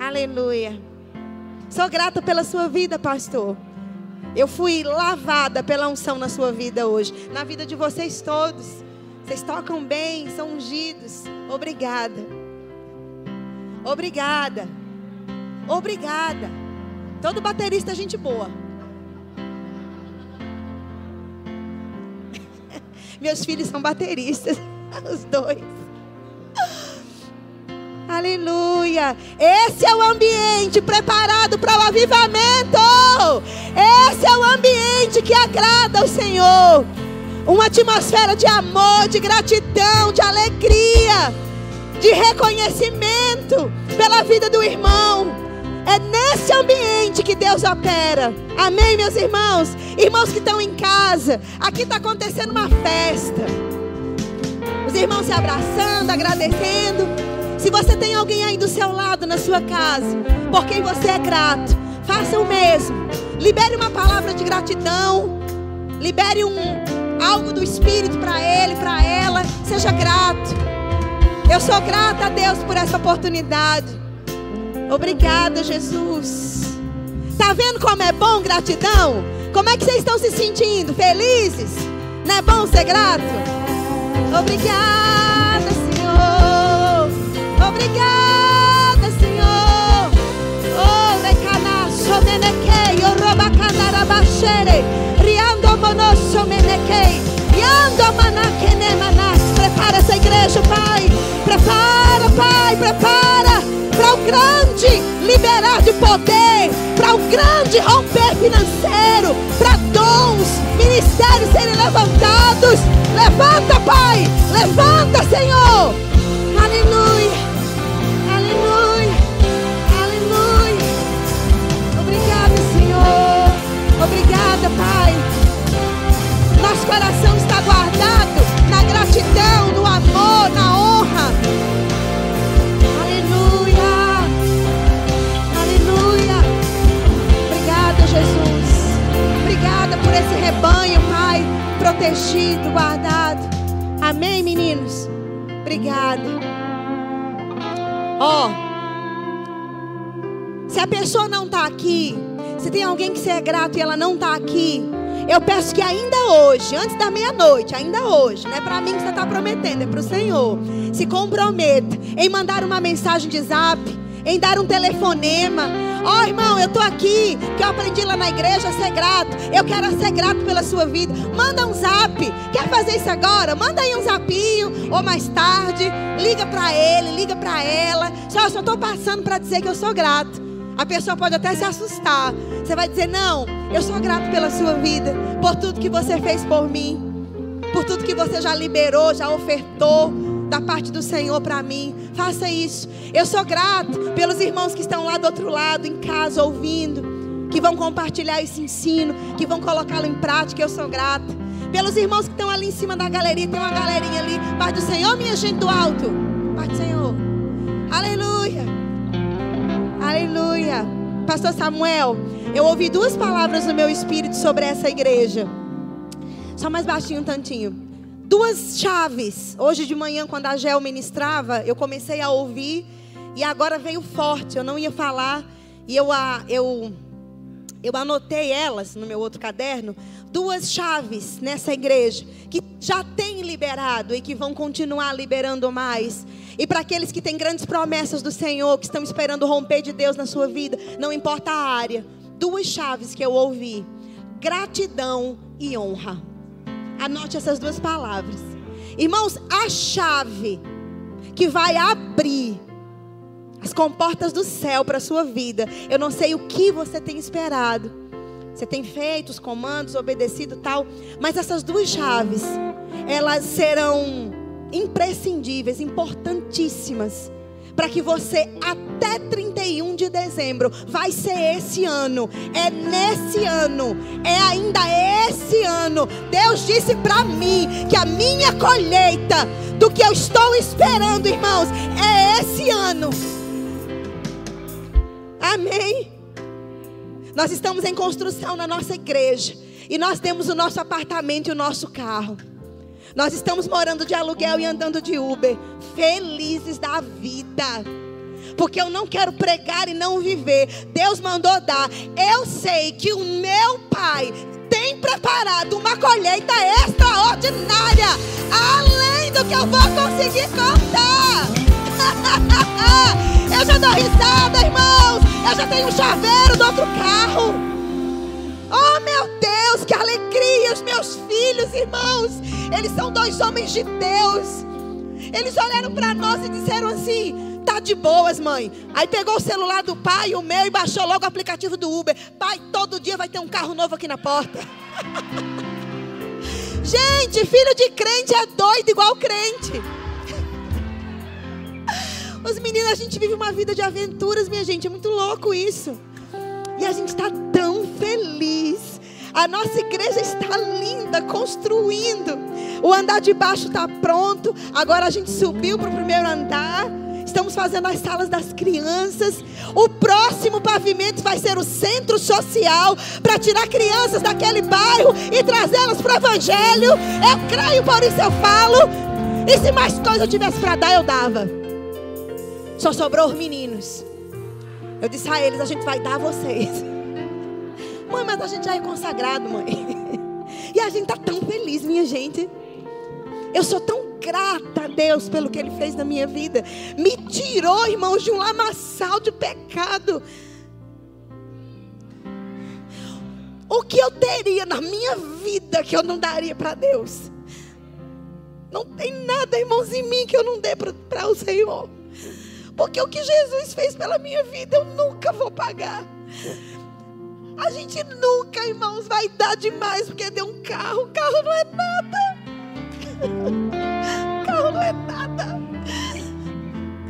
Aleluia. Sou grata pela sua vida, pastor. Eu fui lavada pela unção na sua vida hoje, na vida de vocês todos. Vocês tocam bem, são ungidos. Obrigada. Obrigada. Obrigada. Todo baterista é gente boa. Meus filhos são bateristas, os dois. Aleluia. Esse é o ambiente preparado para o avivamento. Esse é o ambiente que agrada ao Senhor. Uma atmosfera de amor, de gratidão, de alegria, de reconhecimento pela vida do irmão. É nesse ambiente que Deus opera. Amém, meus irmãos? Irmãos que estão em casa, aqui está acontecendo uma festa. Os irmãos se abraçando, agradecendo. Se você tem alguém aí do seu lado na sua casa, por quem você é grato, faça o mesmo. Libere uma palavra de gratidão. Libere um algo do Espírito para ele, para ela. Seja grato. Eu sou grata a Deus por essa oportunidade. Obrigada, Jesus. Tá vendo como é bom gratidão? Como é que vocês estão se sentindo? Felizes? Não é bom ser grato? Obrigada. Obrigada, Senhor. Oh, recana, somenekei, orobacanarabachere, riando monosso menekei, riando manakene manas. Prepara essa igreja, Pai. Prepara, Pai, prepara para o grande liberar de poder, para o grande romper financeiro, para dons, ministérios serem levantados. Levanta, Pai, levanta, Senhor. Pai. Nosso coração está guardado na gratidão, no amor, na honra. Jesus. Obrigada por esse rebanho, Pai, protegido, guardado. Amém, meninos? Obrigada. Ó, oh, se a pessoa não está aqui, se tem alguém que você é grato e ela não está aqui, eu peço que ainda hoje, antes da meia-noite, ainda hoje, não é para mim que você está prometendo, é para o Senhor. Se comprometa em mandar uma mensagem de zap, em dar um telefonema, Ó oh, irmão, eu tô aqui, que eu aprendi lá na igreja a ser grato. Eu quero ser grato pela sua vida. Manda um zap. Quer fazer isso agora? Manda aí um zapinho ou mais tarde. Liga para ele, liga para ela. Só, só tô passando para dizer que eu sou grato. A pessoa pode até se assustar. Você vai dizer: Não, eu sou grato pela sua vida, por tudo que você fez por mim, por tudo que você já liberou, já ofertou da parte do Senhor para mim. Faça isso. Eu sou grato pelos irmãos que estão lá do outro lado, em casa, ouvindo, que vão compartilhar esse ensino, que vão colocá-lo em prática. Eu sou grato. Pelos irmãos que estão ali em cima da galeria, tem uma galerinha ali. Pai do Senhor, minha gente do alto. Pai do Senhor. Aleluia. Aleluia. Pastor Samuel, eu ouvi duas palavras no meu espírito sobre essa igreja. Só mais baixinho um tantinho duas chaves. Hoje de manhã, quando a Gel ministrava, eu comecei a ouvir e agora veio forte. Eu não ia falar e eu, eu, eu anotei elas no meu outro caderno. Duas chaves nessa igreja que já tem liberado e que vão continuar liberando mais. E para aqueles que têm grandes promessas do Senhor, que estão esperando romper de Deus na sua vida, não importa a área. Duas chaves que eu ouvi: gratidão e honra. Anote essas duas palavras. Irmãos, a chave que vai abrir as comportas do céu para a sua vida. Eu não sei o que você tem esperado. Você tem feito os comandos, obedecido tal, mas essas duas chaves, elas serão imprescindíveis, importantíssimas para que você até 31 de dezembro, vai ser esse ano, é nesse ano, é ainda esse ano. Deus disse para mim que a minha colheita do que eu estou esperando, irmãos, é esse ano. Amém. Nós estamos em construção na nossa igreja e nós temos o nosso apartamento e o nosso carro. Nós estamos morando de aluguel e andando de Uber, felizes da vida. Porque eu não quero pregar e não viver. Deus mandou dar. Eu sei que o meu pai tem preparado uma colheita extraordinária, além do que eu vou conseguir contar. eu já dou risada, irmãos. Eu já tenho um chaveiro do outro carro. Oh, meu Deus, que alegria! Os meus filhos, irmãos, eles são dois homens de Deus. Eles olharam para nós e disseram assim: tá de boas, mãe. Aí pegou o celular do pai, o meu, e baixou logo o aplicativo do Uber. Pai, todo dia vai ter um carro novo aqui na porta. Gente, filho de crente é doido igual crente. Os meninos, a gente vive uma vida de aventuras, minha gente. É muito louco isso. E a gente está tão feliz. A nossa igreja está linda, construindo. O andar de baixo está pronto. Agora a gente subiu para o primeiro andar. Estamos fazendo as salas das crianças. O próximo pavimento vai ser o centro social para tirar crianças daquele bairro e trazê-las para o evangelho. Eu creio, por isso eu falo. E se mais coisa eu tivesse para dar, eu dava. Só sobrou os meninos. Eu disse a eles: a gente vai dar a vocês. Mãe, mas a gente já é consagrado, mãe. E a gente está tão feliz, minha gente. Eu sou tão grata a Deus pelo que Ele fez na minha vida. Me tirou, irmãos, de um lamaçal de pecado. O que eu teria na minha vida que eu não daria para Deus? Não tem nada, irmãos, em mim que eu não dê para o Senhor. Porque o que Jesus fez pela minha vida eu nunca vou pagar. A gente nunca, irmãos, vai dar demais porque deu um carro. Carro não é nada. Carro não é nada.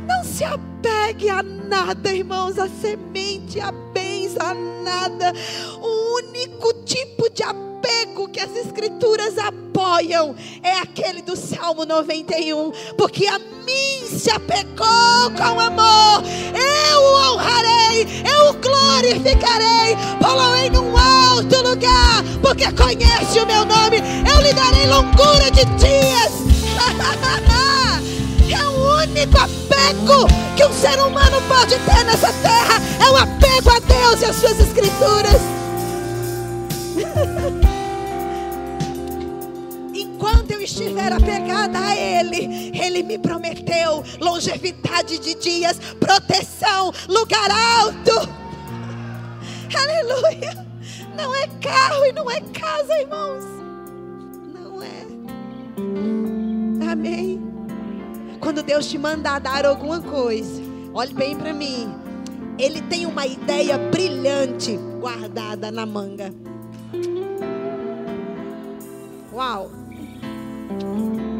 Não se apegue a nada, irmãos, a semente, a bens, a nada. O único tipo de apego que as escrituras apoiam é aquele do Salmo 91, porque a mim se apegou com amor. Eu o honrarei, eu o glorificarei, poloei num alto lugar, porque conhece o meu nome. Eu lhe darei longura de dias. é o único apego que um ser humano pode ter nessa terra. É o apego a Deus e às suas escrituras. enquanto eu estiver apegada a Ele, Ele me prometeu longevidade de dias, proteção, lugar alto. Aleluia. Não é carro e não é casa, irmãos. Não é. Amém. Quando Deus te mandar dar alguma coisa, olhe bem para mim. Ele tem uma ideia brilhante guardada na manga. Uau.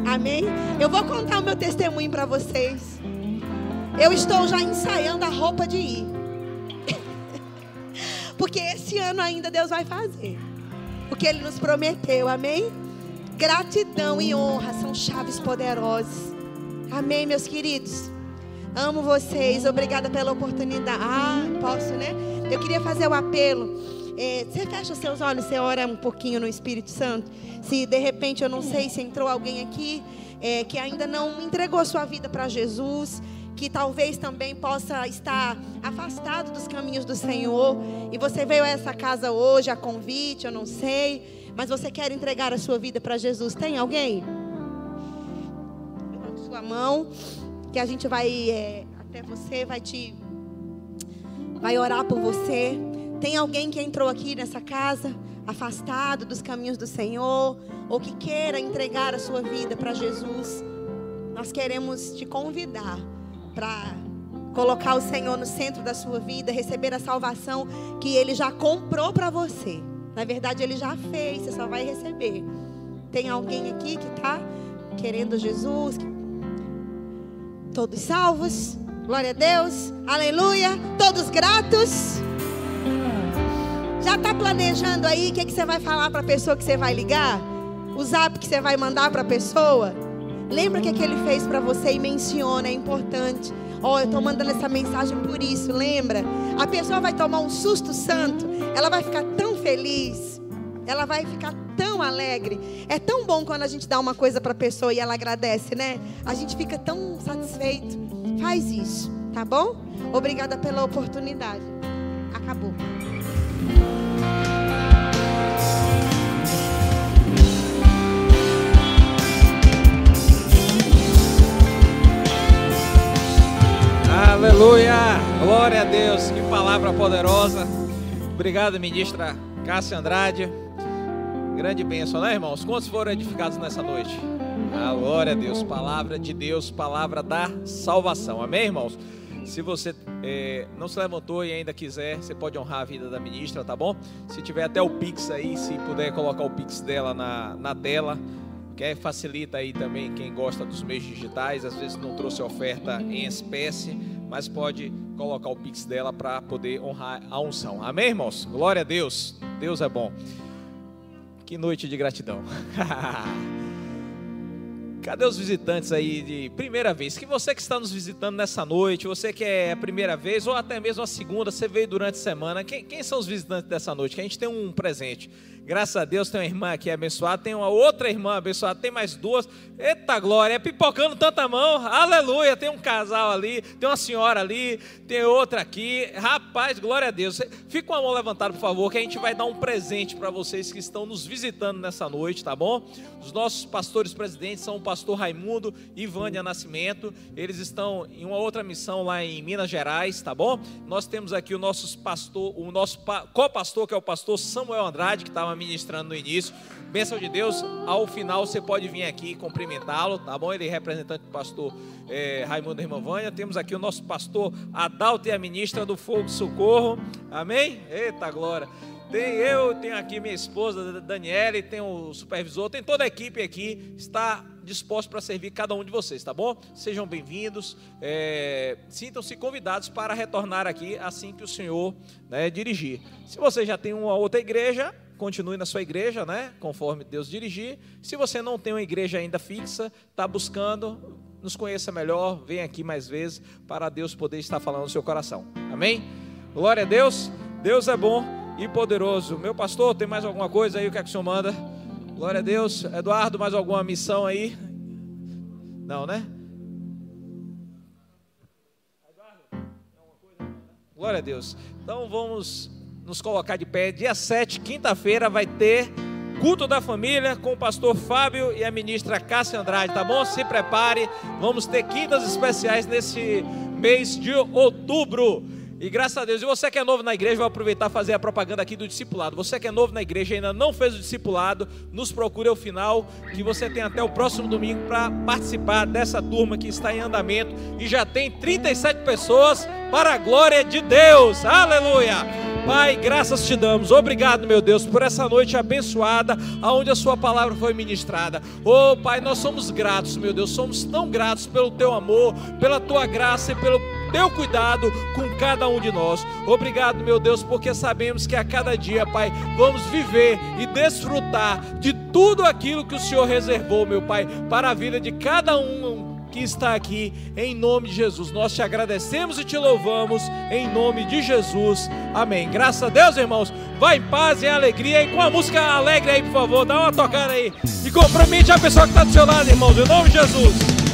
Amém? Eu vou contar o meu testemunho para vocês. Eu estou já ensaiando a roupa de ir. Porque esse ano ainda Deus vai fazer. O que Ele nos prometeu, amém? Gratidão e honra são chaves poderosas. Amém, meus queridos? Amo vocês, obrigada pela oportunidade. Ah, posso, né? Eu queria fazer o apelo. É, você fecha os seus olhos, você ora um pouquinho no Espírito Santo. Se de repente, eu não sei se entrou alguém aqui é, que ainda não entregou a sua vida para Jesus que talvez também possa estar afastado dos caminhos do Senhor, e você veio a essa casa hoje a convite, eu não sei, mas você quer entregar a sua vida para Jesus. Tem alguém? Levante sua mão, que a gente vai é, até você, vai te vai orar por você. Tem alguém que entrou aqui nessa casa afastado dos caminhos do Senhor, ou que queira entregar a sua vida para Jesus? Nós queremos te convidar para colocar o Senhor no centro da sua vida, receber a salvação que Ele já comprou para você. Na verdade, Ele já fez, você só vai receber. Tem alguém aqui que está querendo Jesus? Todos salvos? Glória a Deus. Aleluia. Todos gratos? Já está planejando aí o que, que você vai falar para a pessoa que você vai ligar? O zap que você vai mandar para a pessoa? Lembra que, que ele fez para você e menciona, é importante. Ó, oh, eu estou mandando essa mensagem por isso, lembra? A pessoa vai tomar um susto santo, ela vai ficar tão feliz, ela vai ficar tão alegre. É tão bom quando a gente dá uma coisa para a pessoa e ela agradece, né? A gente fica tão satisfeito. Faz isso, tá bom? Obrigada pela oportunidade. Acabou. Aleluia! Glória a Deus, que palavra poderosa. Obrigado, ministra Cássia Andrade. Grande bênção, né, irmãos? Quantos foram edificados nessa noite? Ah, glória a Deus, palavra de Deus, palavra da salvação. Amém, irmãos? Se você é, não se levantou e ainda quiser, você pode honrar a vida da ministra, tá bom? Se tiver até o Pix aí, se puder colocar o Pix dela na, na tela, que facilita aí também quem gosta dos meios digitais, às vezes não trouxe oferta em espécie, mas pode colocar o pix dela para poder honrar a unção. Amém, irmãos? Glória a Deus. Deus é bom. Que noite de gratidão. Cadê os visitantes aí de primeira vez? Que você que está nos visitando nessa noite, você que é a primeira vez ou até mesmo a segunda, você veio durante a semana. Quem, quem são os visitantes dessa noite? Que a gente tem um presente. Graças a Deus tem uma irmã aqui abençoada, tem uma outra irmã abençoada, tem mais duas. Eita glória, é pipocando tanta mão. Aleluia, tem um casal ali, tem uma senhora ali, tem outra aqui. Rapaz, glória a Deus. Fica com a mão levantada, por favor, que a gente vai dar um presente para vocês que estão nos visitando nessa noite, tá bom? Os nossos pastores presidentes são o pastor Raimundo e Vânia Nascimento. Eles estão em uma outra missão lá em Minas Gerais, tá bom? Nós temos aqui o nosso pastor, o nosso co-pastor, que é o pastor Samuel Andrade, que estava ministrando no início. Bênção de Deus, ao final você pode vir aqui cumprimentá-lo, tá bom? Ele é representante do pastor é, Raimundo Irmã Vânia. Temos aqui o nosso pastor Adalto e a ministra do Fogo Socorro. Amém? Eita glória. Tem eu, tenho aqui minha esposa, Daniela, tem o supervisor, tem toda a equipe aqui, está disposto para servir cada um de vocês, tá bom? Sejam bem-vindos, é, sintam-se convidados para retornar aqui assim que o Senhor né, dirigir. Se você já tem uma outra igreja, continue na sua igreja, né? Conforme Deus dirigir. Se você não tem uma igreja ainda fixa, está buscando, nos conheça melhor, vem aqui mais vezes para Deus poder estar falando no seu coração. Amém? Glória a Deus. Deus é bom e poderoso. Meu pastor, tem mais alguma coisa aí? O que é que o senhor manda? Glória a Deus. Eduardo, mais alguma missão aí? Não, né? Glória a Deus. Então vamos nos colocar de pé. Dia 7, quinta-feira, vai ter culto da família com o pastor Fábio e a ministra Cássia Andrade, tá bom? Se prepare, vamos ter quintas especiais nesse mês de outubro. E graças a Deus, e você que é novo na igreja, vou aproveitar e fazer a propaganda aqui do discipulado. Você que é novo na igreja e ainda não fez o discipulado, nos procure ao final, que você tem até o próximo domingo para participar dessa turma que está em andamento e já tem 37 pessoas para a glória de Deus. Aleluia! Pai, graças te damos. Obrigado, meu Deus, por essa noite abençoada, aonde a sua palavra foi ministrada. Oh, Pai, nós somos gratos, meu Deus, somos tão gratos pelo teu amor, pela tua graça e pelo teu cuidado com cada um de nós. Obrigado, meu Deus, porque sabemos que a cada dia, Pai, vamos viver e desfrutar de tudo aquilo que o Senhor reservou, meu Pai, para a vida de cada um que está aqui, em nome de Jesus. Nós te agradecemos e te louvamos, em nome de Jesus. Amém. Graças a Deus, irmãos. Vai em paz e alegria. E com a música alegre aí, por favor, dá uma tocada aí. E compromete a pessoa que está do seu lado, irmãos, em nome de Jesus.